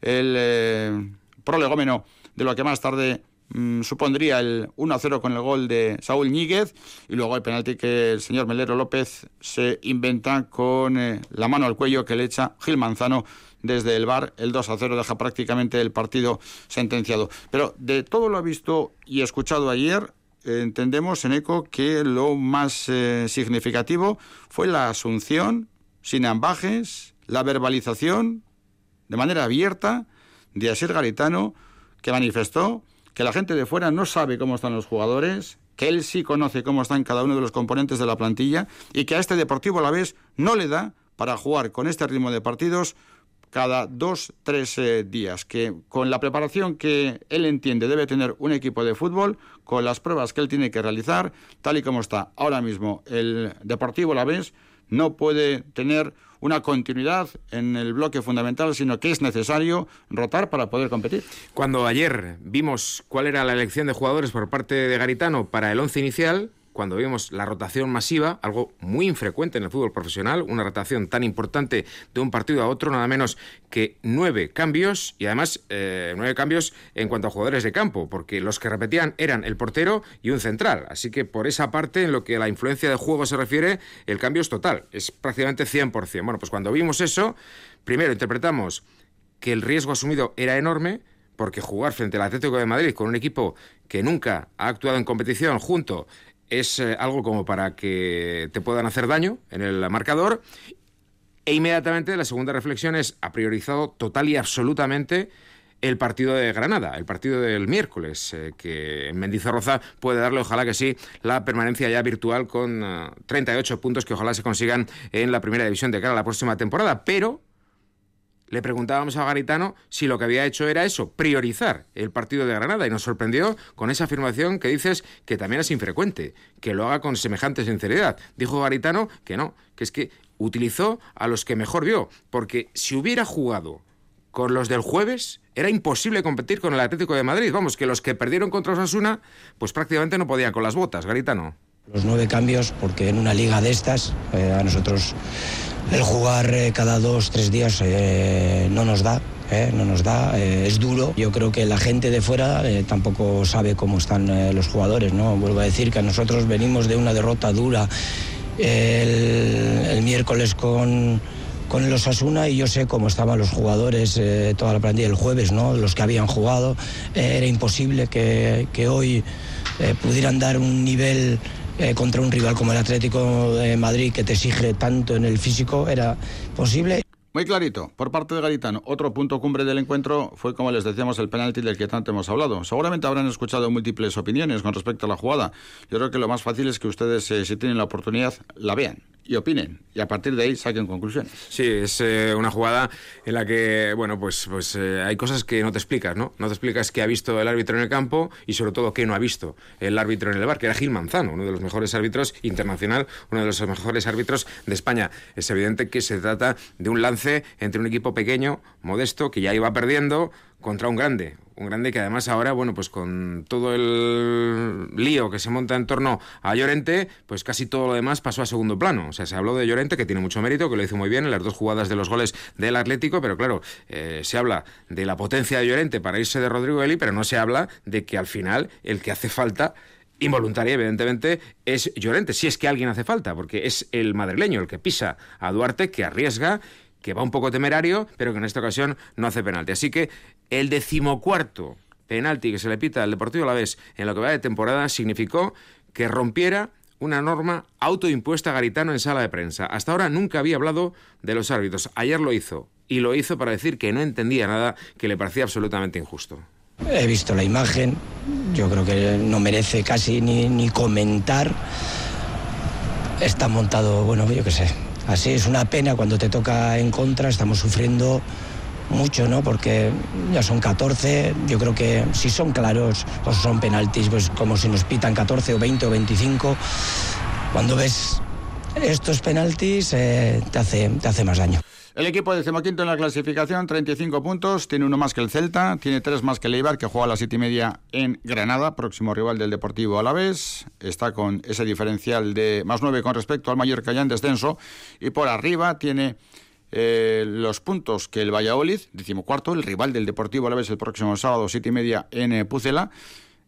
el eh, prolegómeno de lo que más tarde Mm, supondría el 1-0 con el gol de Saúl Ñíguez y luego el penalti que el señor Melero López se inventa con eh, la mano al cuello que le echa Gil Manzano desde el bar. El 2-0 deja prácticamente el partido sentenciado. Pero de todo lo visto y escuchado ayer, entendemos en ECO que lo más eh, significativo fue la asunción sin ambajes, la verbalización de manera abierta de Asier Garitano que manifestó que la gente de fuera no sabe cómo están los jugadores, que él sí conoce cómo están cada uno de los componentes de la plantilla y que a este Deportivo a la vez no le da para jugar con este ritmo de partidos cada dos, tres eh, días, que con la preparación que él entiende debe tener un equipo de fútbol, con las pruebas que él tiene que realizar, tal y como está. Ahora mismo el Deportivo a la vez, no puede tener una continuidad en el bloque fundamental, sino que es necesario rotar para poder competir. Cuando ayer vimos cuál era la elección de jugadores por parte de Garitano para el once inicial, cuando vimos la rotación masiva, algo muy infrecuente en el fútbol profesional, una rotación tan importante de un partido a otro, nada menos que nueve cambios y además eh, nueve cambios en cuanto a jugadores de campo, porque los que repetían eran el portero y un central. Así que por esa parte, en lo que a la influencia de juego se refiere, el cambio es total, es prácticamente 100%. Bueno, pues cuando vimos eso, primero interpretamos que el riesgo asumido era enorme, porque jugar frente al Atlético de Madrid con un equipo que nunca ha actuado en competición junto es eh, algo como para que te puedan hacer daño en el marcador. E inmediatamente la segunda reflexión es, ha priorizado total y absolutamente el partido de Granada, el partido del miércoles, eh, que en Mendizorroza puede darle, ojalá que sí, la permanencia ya virtual con 38 eh, puntos que ojalá se consigan en la primera división de cara a la próxima temporada. Pero le preguntábamos a Garitano si lo que había hecho era eso, priorizar el partido de Granada, y nos sorprendió con esa afirmación que dices que también es infrecuente, que lo haga con semejante sinceridad. Dijo Garitano que no, que es que utilizó a los que mejor vio, porque si hubiera jugado con los del jueves, era imposible competir con el Atlético de Madrid. Vamos, que los que perdieron contra Osasuna, pues prácticamente no podían con las botas, Garitano. Los nueve cambios, porque en una liga de estas, eh, a nosotros el jugar eh, cada dos, tres días eh, no nos da. no nos da, es duro. Yo creo que la gente de fuera tampoco sabe cómo están los jugadores. ¿no? Vuelvo a decir que nosotros venimos de una derrota dura el, miércoles con, con los Asuna y yo sé cómo estaban los jugadores, toda la plantilla el jueves, ¿no? los que habían jugado. era imposible que, que hoy pudieran dar un nivel eh, contra un rival como el Atlético de Madrid que te exige tanto en el físico era posible. Muy clarito, por parte de Garitano. Otro punto cumbre del encuentro fue, como les decíamos, el penalti del que tanto hemos hablado. Seguramente habrán escuchado múltiples opiniones con respecto a la jugada. Yo creo que lo más fácil es que ustedes, eh, si tienen la oportunidad, la vean y opinen y a partir de ahí saquen conclusiones. Sí, es eh, una jugada en la que, bueno, pues, pues eh, hay cosas que no te explicas, ¿no? No te explicas qué ha visto el árbitro en el campo y sobre todo qué no ha visto el árbitro en el bar, que era Gil Manzano, uno de los mejores árbitros internacional, uno de los mejores árbitros de España. Es evidente que se trata de un lance entre un equipo pequeño, modesto, que ya iba perdiendo, contra un grande, un grande que además ahora, bueno, pues con todo el lío que se monta en torno a Llorente, pues casi todo lo demás pasó a segundo plano. O sea, se habló de Llorente, que tiene mucho mérito, que lo hizo muy bien en las dos jugadas de los goles del Atlético, pero claro, eh, se habla de la potencia de Llorente para irse de Rodrigo Eli, pero no se habla de que al final el que hace falta involuntaria, evidentemente, es Llorente, si es que alguien hace falta, porque es el madrileño el que pisa a Duarte, que arriesga que va un poco temerario, pero que en esta ocasión no hace penalti. Así que el decimocuarto penalti que se le pita al Deportivo a la vez en lo que va de temporada significó que rompiera una norma autoimpuesta a Garitano en sala de prensa. Hasta ahora nunca había hablado de los árbitros. Ayer lo hizo. Y lo hizo para decir que no entendía nada que le parecía absolutamente injusto. He visto la imagen. Yo creo que no merece casi ni, ni comentar. Está montado, bueno, yo qué sé, Así es una pena cuando te toca en contra, estamos sufriendo mucho, ¿no? Porque ya son 14, yo creo que si son claros o son penaltis, pues como si nos pitan 14 o 20 o 25, cuando ves estos penaltis eh, te, hace, te hace más daño. El equipo decimoquinto en la clasificación, 35 puntos, tiene uno más que el Celta, tiene tres más que el Eibar, que juega a las siete y media en Granada, próximo rival del Deportivo Alavés. Está con ese diferencial de más nueve con respecto al Mallorca ya en descenso. Y por arriba tiene eh, los puntos que el Valladolid, decimocuarto, el rival del Deportivo Alavés el próximo sábado, siete y media en eh, Pucela.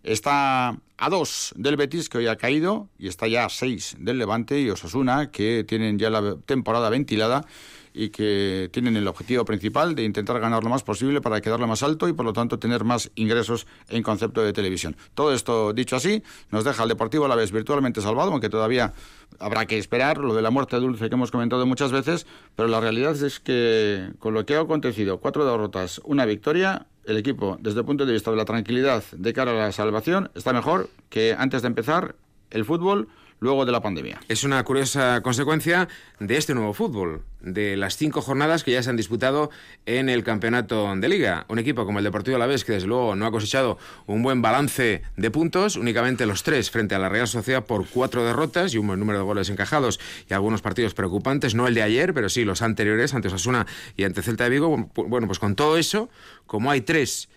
Está a dos del Betis, que hoy ha caído, y está ya a seis del Levante y Osasuna, que tienen ya la temporada ventilada y que tienen el objetivo principal de intentar ganar lo más posible para quedarlo más alto y por lo tanto tener más ingresos en concepto de televisión. Todo esto dicho así nos deja al Deportivo a la vez virtualmente salvado, aunque todavía habrá que esperar lo de la muerte dulce que hemos comentado muchas veces, pero la realidad es que con lo que ha acontecido, cuatro derrotas, una victoria, el equipo desde el punto de vista de la tranquilidad de cara a la salvación está mejor que antes de empezar el fútbol luego de la pandemia. Es una curiosa consecuencia de este nuevo fútbol, de las cinco jornadas que ya se han disputado en el campeonato de liga. Un equipo como el Deportivo Alavés, que desde luego no ha cosechado un buen balance de puntos, únicamente los tres frente a la Real Sociedad por cuatro derrotas y un buen número de goles encajados y algunos partidos preocupantes, no el de ayer, pero sí los anteriores, ante Osasuna y ante Celta de Vigo. Bueno, pues con todo eso, como hay tres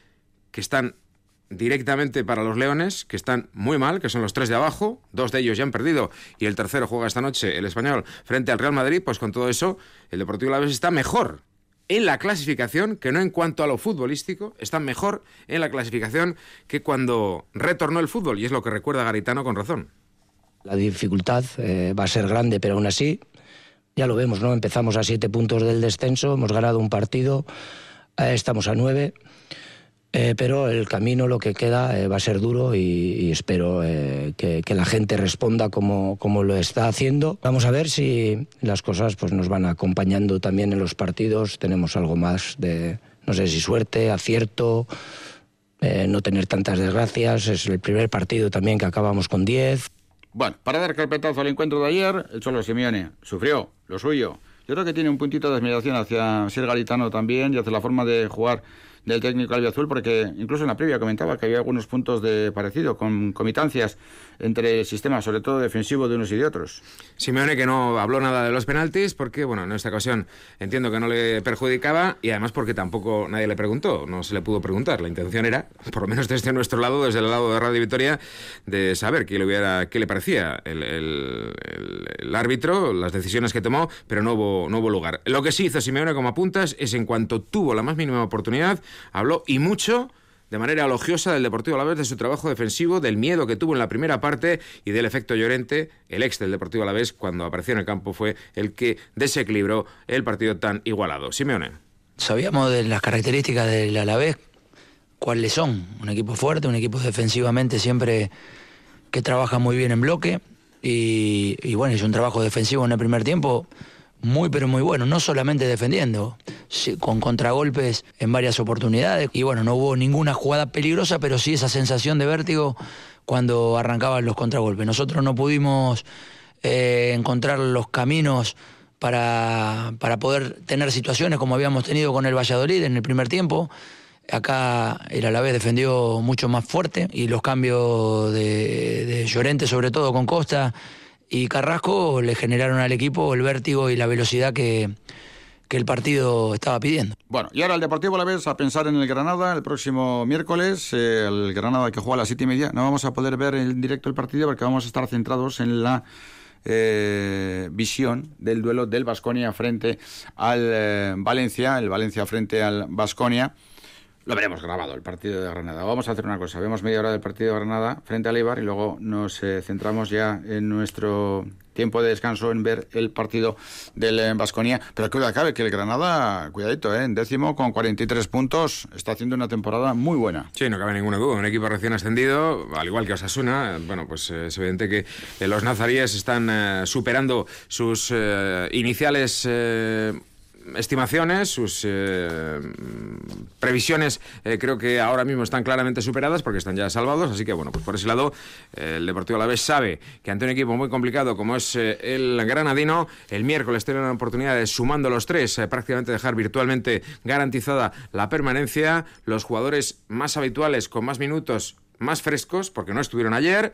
que están directamente para los Leones, que están muy mal, que son los tres de abajo, dos de ellos ya han perdido y el tercero juega esta noche el español frente al Real Madrid, pues con todo eso el Deportivo Alavés está mejor en la clasificación que no en cuanto a lo futbolístico, está mejor en la clasificación que cuando retornó el fútbol y es lo que recuerda Garitano con razón. La dificultad eh, va a ser grande, pero aún así ya lo vemos, ¿no? Empezamos a siete puntos del descenso, hemos ganado un partido, eh, estamos a nueve. Eh, pero el camino, lo que queda, eh, va a ser duro y, espero eh, que, la gente responda como, como, lo está haciendo. Vamos a ver si las cosas pues, nos van acompañando también en los partidos. Tenemos algo más de, no sé si suerte, acierto, no tener tantas desgracias. Es el primer partido también que acabamos con 10. Bueno, para dar carpetazo al encuentro de ayer, el Cholo Simeone sufrió lo suyo. Yo creo que tiene un puntito de admiración hacia Sir Garitano también y hacia la forma de jugar del técnico albiazul, porque incluso en la previa comentaba que había algunos puntos de parecido, con comitancias entre el sistema, sobre todo defensivo de unos y de otros. Simeone que no habló nada de los penaltis, porque, bueno, en esta ocasión entiendo que no le perjudicaba y además porque tampoco nadie le preguntó, no se le pudo preguntar. La intención era, por lo menos desde nuestro lado, desde el lado de Radio Victoria, de saber qué le, hubiera, qué le parecía el, árbitro, las decisiones que tomó, pero no hubo, no hubo lugar. Lo que sí hizo Simeone, como apuntas, es en cuanto tuvo la más mínima oportunidad, habló y mucho de manera elogiosa del Deportivo Alavés, de su trabajo defensivo, del miedo que tuvo en la primera parte y del efecto Llorente. El ex del Deportivo Alavés, cuando apareció en el campo, fue el que desequilibró el partido tan igualado. Simeone. Sabíamos de las características del Alavés, cuáles son. Un equipo fuerte, un equipo defensivamente siempre que trabaja muy bien en bloque. Y, bueno, hizo un trabajo defensivo en el primer tiempo muy pero muy bueno, no solamente defendiendo, con contragolpes en varias oportunidades. Y bueno, no hubo ninguna jugada peligrosa, pero sí esa sensación de vértigo cuando arrancaban los contragolpes. Nosotros no pudimos eh, encontrar los caminos para, para poder tener situaciones como habíamos tenido con el Valladolid en el primer tiempo. Acá el Alavés defendió mucho más fuerte y los cambios de, de Llorente, sobre todo con Costa, y Carrasco le generaron al equipo el vértigo y la velocidad que, el partido estaba pidiendo. Bueno, y ahora el Deportivo la vez a pensar en el Granada el próximo miércoles, el Granada que juega a las siete y media. No vamos a poder ver en directo el partido porque vamos a estar centrados en la eh, visión del duelo del Vasconia frente al eh, Valencia, el Valencia frente al Vasconia. Lo veremos grabado, el partido de Granada. Vamos a hacer una cosa, vemos media hora del partido de Granada frente al Eibar y luego nos eh, centramos ya en nuestro tiempo de descanso en ver el partido del. Eh, Pero que acabe que el Granada, cuidadito, ¿eh? en décimo con 43 puntos, está haciendo una temporada muy buena. Sí, no cabe ninguna duda. Un equipo recién ascendido, al igual que Osasuna, bueno, pues eh, es evidente que los nazaríes están superando sus iniciales estimaciones, sus eh, previsiones eh, creo que ahora mismo están claramente superadas porque están ya salvados, así que bueno, pues por ese lado eh, el Deportivo Alavés sabe que ante un equipo muy complicado como es el Granadino, el miércoles tiene una oportunidad de sumando los tres, prácticamente dejar virtualmente garantizada la permanencia, los jugadores más habituales con más minutos, más frescos, porque no estuvieron ayer,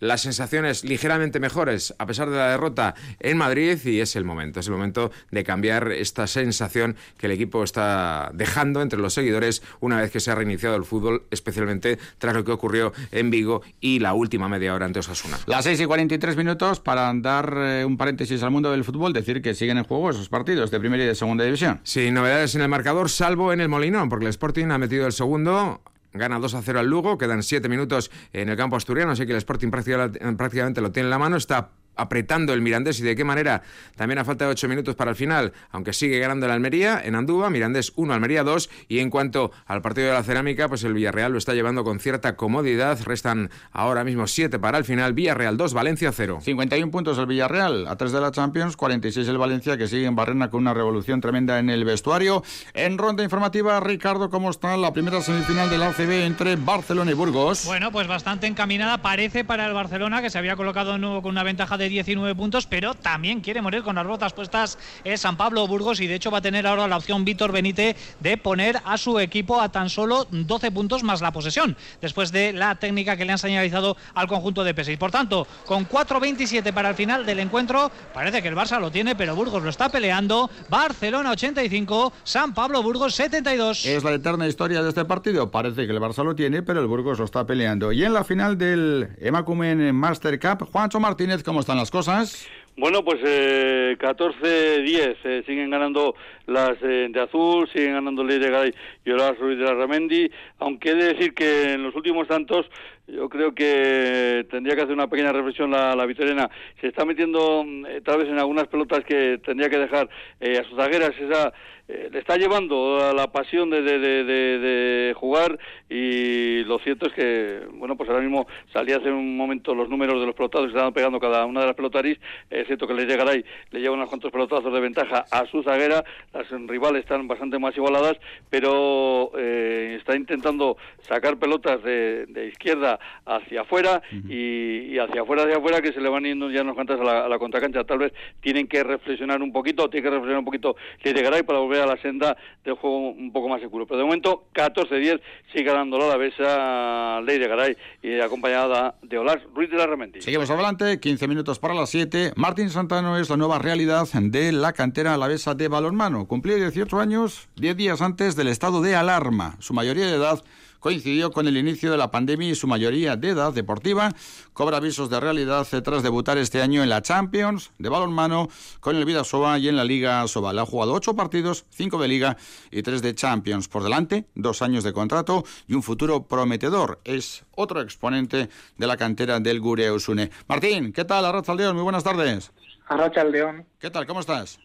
las sensaciones ligeramente mejores a pesar de la derrota en Madrid y es el momento, es el momento de cambiar esta sensación que el equipo está dejando entre los seguidores una vez que se ha reiniciado el fútbol, especialmente tras lo que ocurrió en Vigo y la última media hora ante Osasuna. Las 6 y 43 minutos para dar eh, un paréntesis al mundo del fútbol, decir que siguen en juego esos partidos de primera y de segunda división. Sin novedades en el marcador, salvo en el Molinón, porque el Sporting ha metido el segundo Gana 2 a 0 al Lugo, quedan 7 minutos en el campo asturiano, así que el Sporting prácticamente lo tiene en la mano, está apretando el Mirandés y de qué manera. También a falta de ocho minutos para el final, aunque sigue ganando el Almería en Andúa, Mirandés 1, Almería 2. Y en cuanto al partido de la cerámica, pues el Villarreal lo está llevando con cierta comodidad. Restan ahora mismo 7 para el final. Villarreal 2, Valencia 0. 51 puntos el Villarreal, a 3 de la Champions, 46 el Valencia, que sigue en Barrena con una revolución tremenda en el vestuario. En ronda informativa, Ricardo, ¿cómo está la primera semifinal del ACB entre Barcelona y Burgos? Bueno, pues bastante encaminada parece para el Barcelona, que se había colocado de nuevo con una ventaja de de 19 puntos, pero también quiere morir con las botas puestas es San Pablo Burgos y de hecho va a tener ahora la opción Víctor Benítez de poner a su equipo a tan solo 12 puntos más la posesión, después de la técnica que le han señalizado al conjunto de P6. Por tanto, con 4.27 para el final del encuentro, parece que el Barça lo tiene, pero Burgos lo está peleando. Barcelona 85, San Pablo Burgos 72. Es la eterna historia de este partido. Parece que el Barça lo tiene, pero el Burgos lo está peleando. Y en la final del Emacumen Master Cup, Juancho Martínez, ¿cómo están las cosas? Bueno, pues eh, 14-10 eh, siguen ganando las eh, de azul, siguen ganando Leire Garay y Olaz Ruiz de la Ramendi, aunque he de decir que en los últimos tantos yo creo que tendría que hacer una pequeña reflexión la, la vitoriana. Se está metiendo eh, tal vez en algunas pelotas que tendría que dejar eh, a sus zagueras. Esa eh, le está llevando a la pasión de, de, jugar y lo cierto es que, bueno, pues ahora mismo salía hace un momento los números de los pelotazos que estaban pegando cada una de las pelotaris, es cierto que le llegará y le lleva unos cuantos pelotazos de ventaja a su zaguera, las rivales están bastante más igualadas, pero eh, está intentando sacar pelotas de izquierda hacia afuera y, y, hacia afuera, hacia afuera, que se le van yendo ya cuantas a la, a la contracancha, tal vez tienen que reflexionar un poquito, tiene que reflexionar un poquito le llegará y para volver a la senda del juego un poco más seguro. Pero de momento, 14-10, sigue ganando la besa Ley de Garay y acompañada de Olas Ruiz de la Remendi. Seguimos adelante, 15 minutos para las 7. Martín Santano es la nueva realidad de la cantera alavesa de balonmano. Cumplió 18 años, 10 días antes del estado de alarma. Su mayoría de edad coincidió con el inicio de la pandemia y su mayoría de edad deportiva cobra avisos de realidad tras debutar este año en la Champions de balonmano con el Vidasoa y en la Liga Sobal. Ha jugado ocho partidos, cinco de Liga y tres de Champions. Por delante, dos años de contrato y un futuro prometedor. Es otro exponente de la cantera del Gureusune. Martín, ¿qué tal? Arracha León, muy buenas tardes. Arracha León. ¿Qué tal? ¿Cómo estás?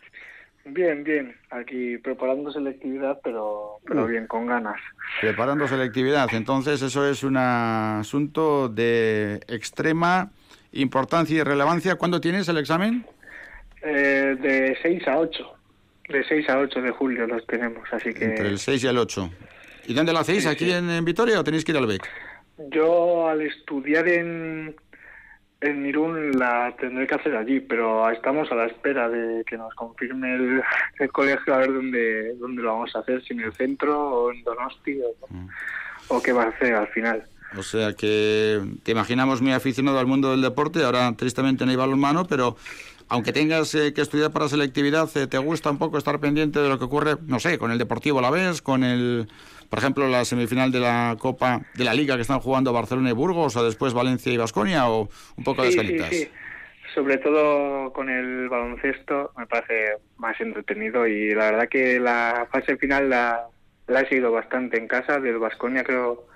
Bien, bien. Aquí preparando selectividad, pero, pero bien, con ganas. Preparando selectividad. Entonces, eso es un asunto de extrema importancia y relevancia. ¿Cuándo tienes el examen? Eh, de 6 a 8. De 6 a 8 de julio los tenemos, así que... Entre el 6 y el 8. ¿Y dónde lo hacéis? Sí, ¿Aquí sí. En, en Vitoria o tenéis que ir al BEC? Yo al estudiar en, en Irún la tendré que hacer allí, pero estamos a la espera de que nos confirme el, el colegio a ver dónde, dónde lo vamos a hacer, si en el centro o en Donosti o, Mm. o qué va a hacer al final. O sea que te imaginamos muy aficionado al mundo del deporte, ahora tristemente no hay balonmano, pero aunque tengas eh, que estudiar para selectividad, eh, ¿te gusta un poco estar pendiente de lo que ocurre, no sé, con el Deportivo a la vez, con el, por ejemplo, la semifinal de la Copa de la Liga que están jugando Barcelona y Burgos, o después Valencia y Vasconia, o un poco de escalitas? sí, sí. Sobre todo con el baloncesto me parece más entretenido y la verdad que la fase final la, la he seguido bastante en casa. Del Vasconia creo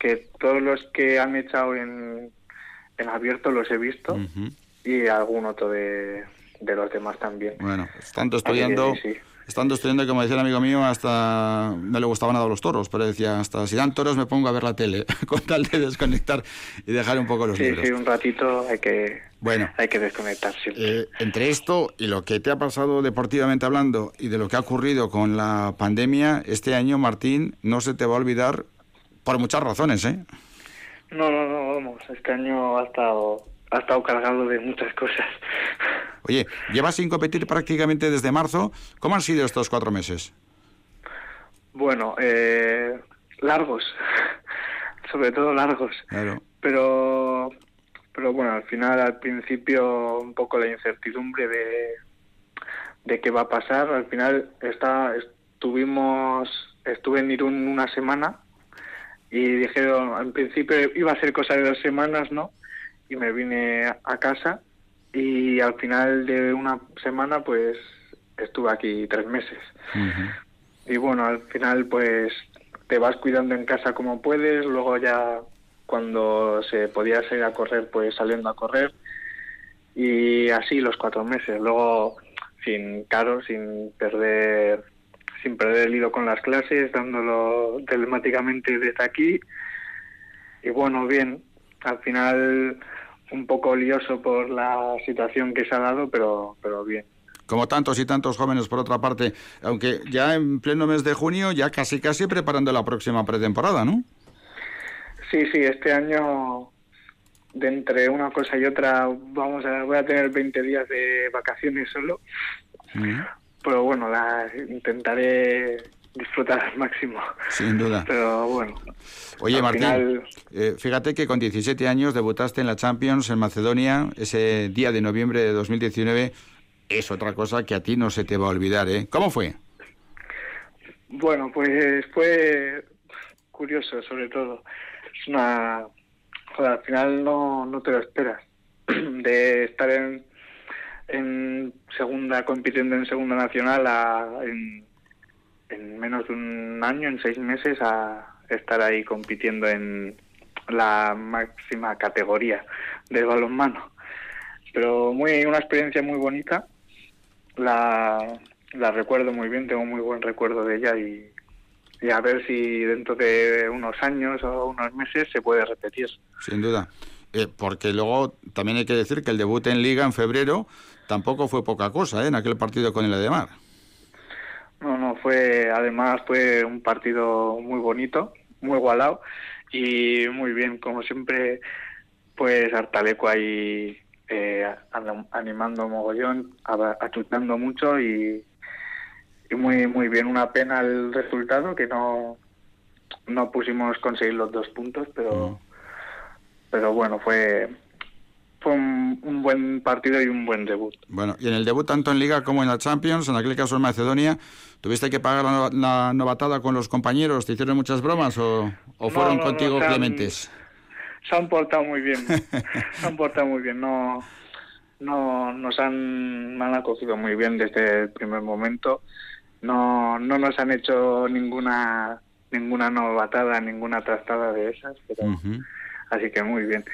que todos los que han echado en, en abierto los he visto Ujú. Y algún otro de, de los demás también. Bueno, que estudiando, sí, sí. estando estudiando, como decía el amigo mío, hasta no le gustaban nada los toros, pero decía, hasta si dan toros me pongo a ver la tele, con tal de desconectar y dejar un poco los Sí, libros. sí, un ratito hay que, Bueno, hay que desconectar siempre. eh, entre esto y lo que te ha pasado deportivamente hablando y de lo que ha ocurrido con la pandemia, este año, Martín, no se te va a olvidar por muchas razones, ¿eh? No, no, no, vamos, este año ha estado, ha estado cargado de muchas cosas. Oye, llevas sin competir prácticamente desde marzo. ¿Cómo han sido estos cuatro meses? Bueno, eh, largos, sobre todo largos. Claro. Pero, pero bueno, al final, al principio, un poco la incertidumbre de, de qué va a pasar. Al final, está, estuvimos, estuve en Irún una semana y dijeron, en principio iba a ser cosa de dos semanas, ¿no? Y me vine a casa y al final de una semana, pues estuve aquí tres meses. Y bueno, al final pues te vas cuidando en casa como puedes, luego ya cuando se podía salir a correr, pues saliendo a correr. Y así los cuatro meses. Luego, sin caro, sin perder sin perder el hilo con las clases, dándolo telemáticamente desde aquí. Y bueno, bien, al final un poco lioso por la situación que se ha dado, pero, pero bien. Como tantos y tantos jóvenes, por otra parte, aunque ya en pleno mes de junio, ya casi casi preparando la próxima pretemporada, ¿no? Sí, sí, este año de entre una cosa y otra vamos a voy a tener 20 días de vacaciones solo pero bueno la intentaré disfrutar al máximo sin duda pero bueno Oye, Martín, final- eh, fíjate que con 17 años debutaste en la Champions en Macedonia ese día de noviembre de 2019. Es otra cosa que a ti no se te va a olvidar, ¿eh? ¿Cómo fue? Bueno, pues fue curioso, sobre todo. Es una. Joder, al final no, no te lo esperas. De estar en, en segunda, compitiendo en segunda nacional a, en, en menos de un año, en seis meses, a estar ahí compitiendo en la máxima categoría del balonmano. Pero muy una experiencia muy bonita. La, la recuerdo muy bien, tengo muy buen recuerdo de ella y, a ver si dentro de unos años o unos meses se puede repetir. Sin duda. Eh, porque luego también hay que decir que el debut en Liga en febrero tampoco fue poca cosa, ¿eh? En aquel partido con el Edemar. Fue, además fue un partido muy bonito, muy igualado y muy bien, como siempre, pues Artaleco ahí eh, an- animando mogollón, achutando mucho y, y muy muy bien. Una pena el resultado que no no pusimos conseguir los dos puntos, pero pero bueno fue fue un, un buen partido y un buen debut. Bueno, y en el debut tanto en Liga como en la Champions, en aquel caso en Macedonia, ¿tuviste que pagar la, no- la novatada con los compañeros? ¿Te hicieron muchas bromas o, o No, fueron no, no, contigo han- clementes? se han portado muy bien, se han portado muy bien, no, no nos han, me han acogido muy bien desde el primer momento, no, no nos han hecho ninguna ninguna novatada, ninguna trastada de esas, pero así que muy bien.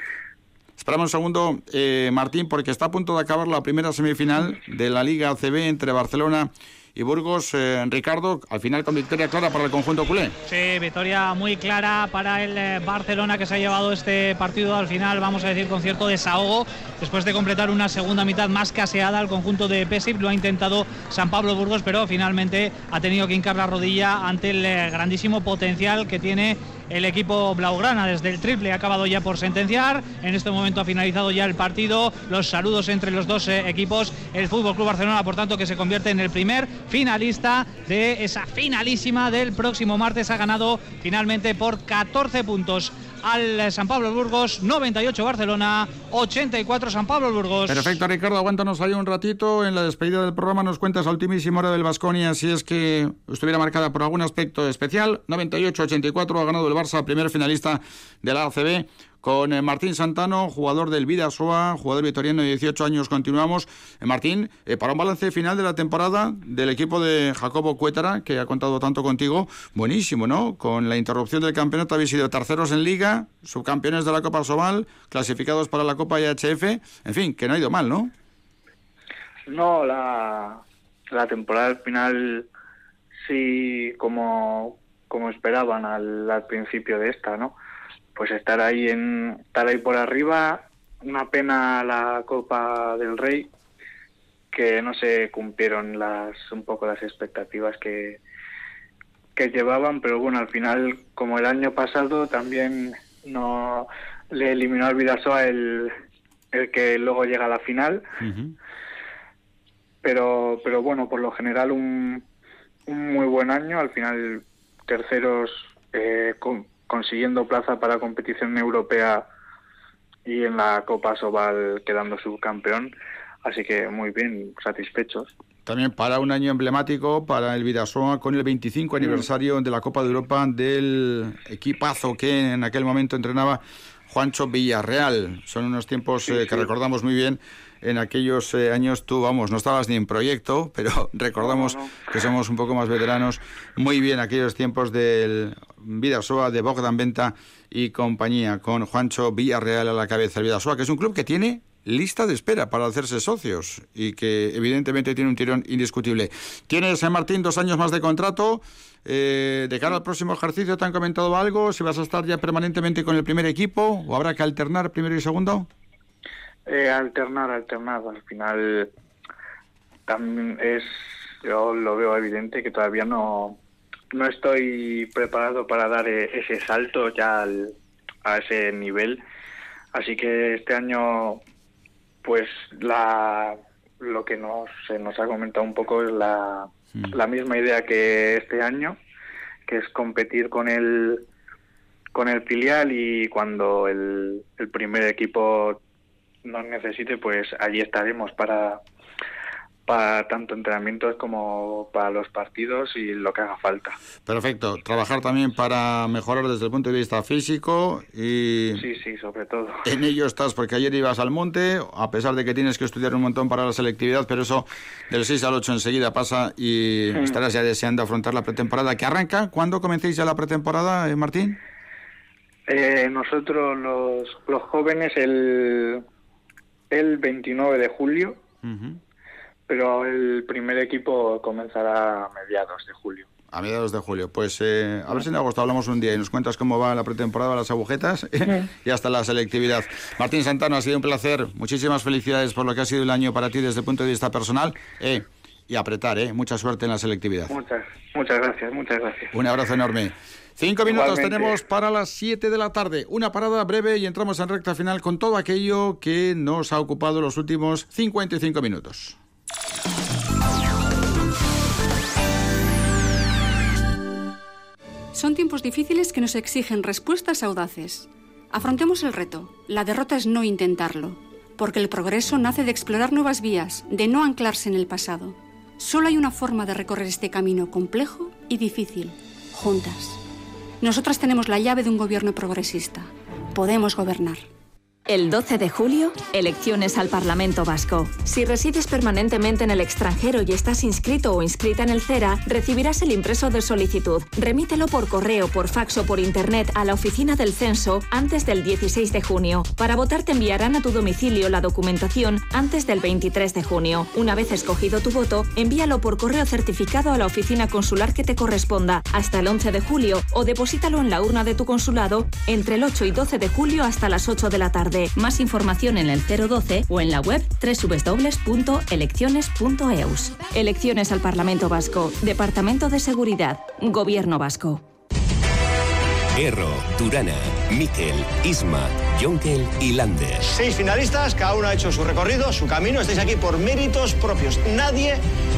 Esperamos un segundo, eh, Martín, porque está a punto de acabar la primera semifinal de la Liga ACB entre Barcelona y Burgos. Eh, Ricardo, al final con victoria clara para el conjunto culé. Sí, victoria muy clara para el eh, Barcelona que se ha llevado este partido al final, vamos a decir, con cierto desahogo. Después de completar una segunda mitad más caseada al conjunto de Pesip, lo ha intentado San Pablo Burgos, pero finalmente ha tenido que hincar la rodilla ante el grandísimo potencial que tiene el equipo Blaugrana. Desde el triple ha acabado ya por sentenciar. En este momento ha finalizado ya el partido. Los saludos entre los dos eh, equipos. El Fútbol Club Barcelona, por tanto, que se convierte en el primer finalista de esa finalísima del próximo martes. Ha ganado finalmente por 14 puntos al San Pablo Burgos, 98 Barcelona, 84 San Pablo Burgos. Perfecto, Ricardo, aguántanos ahí un ratito. En la despedida del programa nos cuentas a ultimísima hora del Vasconia si es que estuviera marcada por algún aspecto especial. 98-84 ha ganado el Barça, primer finalista de la ACB. Con eh, Martín Santano, jugador del Vidasoa, jugador vitoriano de 18 años, continuamos. Eh, Martín, eh, para un balance final de la temporada del equipo de Jacobo Cuétara, que ha contado tanto contigo, buenísimo, ¿no? Con la interrupción del campeonato habéis sido terceros en Liga, subcampeones de la Copa Sobal, clasificados para la Copa IHF, en fin, que no ha ido mal, ¿no? No, la, temporada al final sí, como, como esperaban al, al principio de esta, ¿no? Pues estar ahí en estar ahí por arriba, una pena la Copa del Rey que no se cumplieron las un poco las expectativas que que llevaban, pero bueno, al final como el año pasado también no le eliminó al Vidasoa el el que luego llega a la final. Pero pero bueno por lo general un, un muy buen año. Al final terceros eh, con- consiguiendo plaza para competición europea y en la Copa Sobal quedando subcampeón así que muy bien satisfechos También para un año emblemático para el Vidasoa con el 25 aniversario de la Copa de Europa del equipazo que en aquel momento entrenaba Juancho Villarreal. Son unos tiempos eh, que recordamos muy bien. En aquellos eh, años tú, vamos, no estabas ni en proyecto, pero recordamos que somos un poco más veteranos. Muy bien aquellos tiempos del Vidasoa, de Bogdan Venta y compañía, con Juancho Villarreal a la cabeza. El Vidasoa, que es un club que tiene lista de espera para hacerse socios y que evidentemente tiene un tirón indiscutible. Tienes, San Martín, dos años más de contrato. Eh, de cara al próximo ejercicio, ¿te han comentado algo? ¿Si vas a estar ya permanentemente con el primer equipo o habrá que alternar primero y segundo? Eh, alternar, alternar. Al final también es, yo lo veo evidente que todavía no, no estoy preparado para dar eh, ese salto ya al- a ese nivel. Así que este año, pues la, lo que nos, se nos ha comentado un poco es la, la misma idea que este año, que es competir con el con el filial y cuando el, el primer equipo nos necesite, pues allí estaremos para, para tanto entrenamientos como para los partidos y lo que haga falta. Perfecto. Trabajar también para mejorar desde el punto de vista físico y... Sí, sí, sobre todo. En ello estás, porque ayer ibas al monte, a pesar de que tienes que estudiar un montón para la selectividad, pero eso del 6 al 8 enseguida pasa y estarás ya deseando afrontar la pretemporada que arranca. ¿Cuándo comencéis ya la pretemporada, eh, Martín? Eh, nosotros los, los jóvenes el, el 29 de julio, pero el primer equipo comenzará a mediados de julio. A mediados de julio. Pues eh, a ver si en agosto hablamos un día y nos cuentas cómo va la pretemporada, las agujetas y hasta la selectividad. Martín Santano, ha sido un placer. Muchísimas felicidades por lo que ha sido el año para ti desde el punto de vista personal. Eh, y apretar, ¿eh? Mucha suerte en la selectividad. Muchas, muchas gracias, muchas gracias. Un abrazo enorme. Cinco minutos Igualmente. tenemos para las siete de la tarde. Una parada breve y entramos en recta final con todo aquello que nos ha ocupado los últimos 55 minutos. Son tiempos difíciles que nos exigen respuestas audaces. Afrontemos el reto. La derrota es no intentarlo, porque el progreso nace de explorar nuevas vías, de no anclarse en el pasado. Solo hay una forma de recorrer este camino complejo y difícil, juntas. Nosotras tenemos la llave de un gobierno progresista. Podemos gobernar. El 12 de julio, elecciones al Parlamento Vasco. Si resides permanentemente en el extranjero y estás inscrito o inscrita en el CERA, recibirás el impreso de solicitud. Remítelo por correo, por fax o por internet a la oficina del censo antes del 16 de junio. Para votar te enviarán a tu domicilio la documentación antes del 23 de junio. Una vez escogido tu voto, envíalo por correo certificado a la oficina consular que te corresponda hasta el 11 de julio o deposítalo en la urna de tu consulado entre el 8 y 12 de julio hasta las 8 de la tarde. Más información en el 012 o en la web www.elecciones.eus. Elecciones al Parlamento Vasco. Departamento de Seguridad. Gobierno Vasco. Erro, Durana, Miquel, Isma, Jonkel y Lander. Seis finalistas, cada uno ha hecho su recorrido, su camino. Estáis aquí por méritos propios. Nadie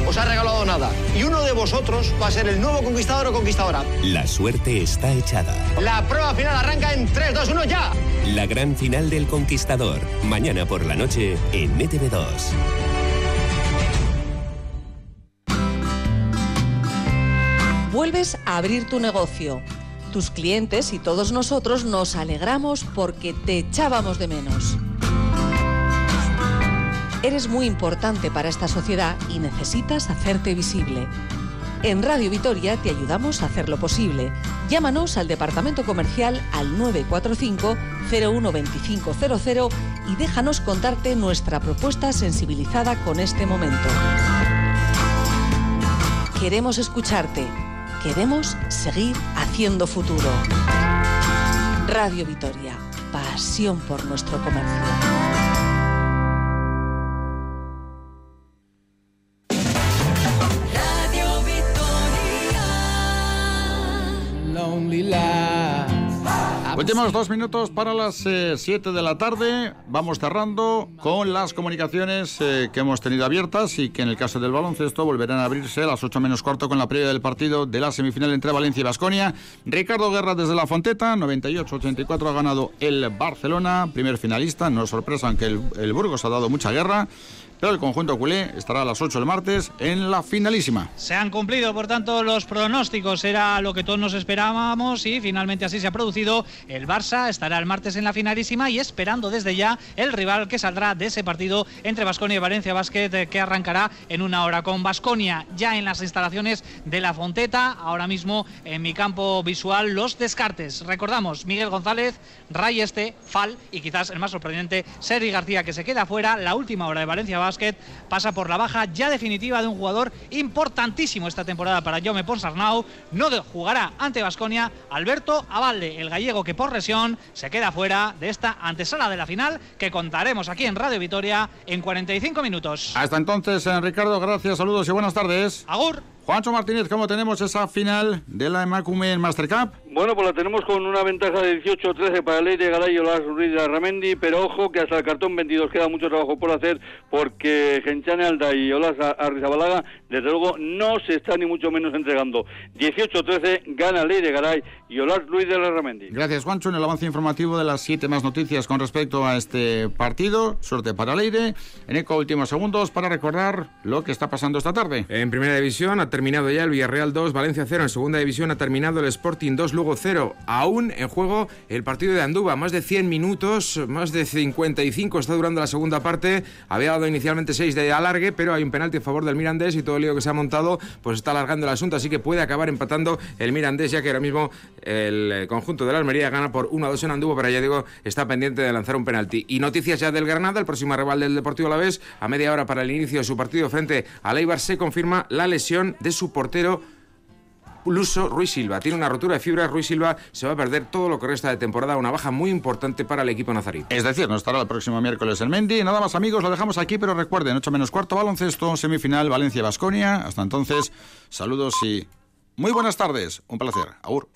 os ha regalado nada. Y uno de vosotros va a ser el nuevo conquistador o conquistadora. La suerte está echada. La prueba final arranca en 3, 2, 1, ya. La gran final del Conquistador. Mañana por la noche en E ETV2. Vuelves a abrir tu negocio. Tus clientes y todos nosotros nos alegramos porque te echábamos de menos. Eres muy importante para esta sociedad y necesitas hacerte visible. En Radio Vitoria te ayudamos a hacerlo posible. Llámanos al departamento comercial al 945 012500 y déjanos contarte nuestra propuesta sensibilizada con este momento. Queremos escucharte. Queremos seguir haciendo futuro. Radio Vitoria, pasión por nuestro comercio. Últimos dos minutos para las 7 de la tarde. Vamos cerrando con las comunicaciones eh, que hemos tenido abiertas y que en el caso del baloncesto volverán a abrirse a las 8 menos cuarto con la previa del partido de la semifinal entre Valencia y Basconia. Ricardo Guerra desde la Fonteta, 98-84 ha ganado el Barcelona, primer finalista. No es sorpresa, aunque el, el Burgos ha dado mucha guerra. Pero el conjunto culé estará a las 8 el martes en la finalísima. Se han cumplido, por tanto, los pronósticos. Era lo que todos nos esperábamos y finalmente así se ha producido. El Barça estará el martes en la finalísima y esperando desde ya el rival que saldrá de ese partido entre Basconia y Valencia Basket eh, que arrancará en una hora con Basconia ya en las instalaciones de la Fonteta. Ahora mismo en mi campo visual los descartes. Recordamos, Miguel González, Ray Este, Fal y quizás el más sorprendente, Sergi García que se queda fuera. La última hora de Valencia Basket pasa por la baja ya definitiva de un jugador importantísimo esta temporada para Jaume Ponsarnau. No jugará ante Basconia Alberto Avalde, el gallego que por lesión se queda fuera de esta antesala de la final que contaremos aquí en Radio Vitoria en 45 minutos. Hasta entonces, eh, Ricardo, gracias, saludos y buenas tardes. Agur. Juancho Martínez, ¿cómo tenemos esa final de la Emakume Master Cup? Bueno, pues la tenemos con una ventaja de 18-13 para Leire Garay y Olas Ruiz de Ramendi, pero ojo que hasta el cartón 22 queda mucho trabajo por hacer porque Genchane Alda y Olas Arrizabalaga, desde luego, no se está ni mucho menos entregando. 18-13 gana Leire Garay y Olas Ruiz de Ramendi. Gracias, Juancho, en el avance informativo de las siete más noticias con respecto a este partido. Suerte para Leire. En eco, últimos segundos para recordar lo que está pasando esta tarde. En primera división ha terminado ya el Villarreal 2, Valencia 0. En segunda división ha terminado el Sporting 2, Lugo 0. Aún en juego el partido de Andúba, más de 100 minutos, más de 55 está durando la segunda parte. Había dado inicialmente 6 de alargue, pero hay un penalti a favor del Mirandés y todo el lío que se ha montado pues está alargando el asunto, así que puede acabar empatando el Mirandés, ya que ahora mismo el conjunto de la Almería gana por 1 a 2 en Andúba, pero ya digo, está pendiente de lanzar un penalti. Y noticias ya del Granada, el próximo rival del Deportivo Alavés, a media hora para el inicio de su partido frente a Leibar se confirma la lesión de su portero Luso Ruiz Silva. Tiene una rotura de fibra. Ruiz Silva se va a perder todo lo que resta de temporada. Una baja muy importante para el equipo nazarí. Es decir, no estará el próximo miércoles el Mendy. Nada más, amigos, lo dejamos aquí, pero recuerden, 8 menos cuarto baloncesto, semifinal Valencia-Basconia. Hasta entonces, saludos y muy buenas tardes. Un placer. Aur.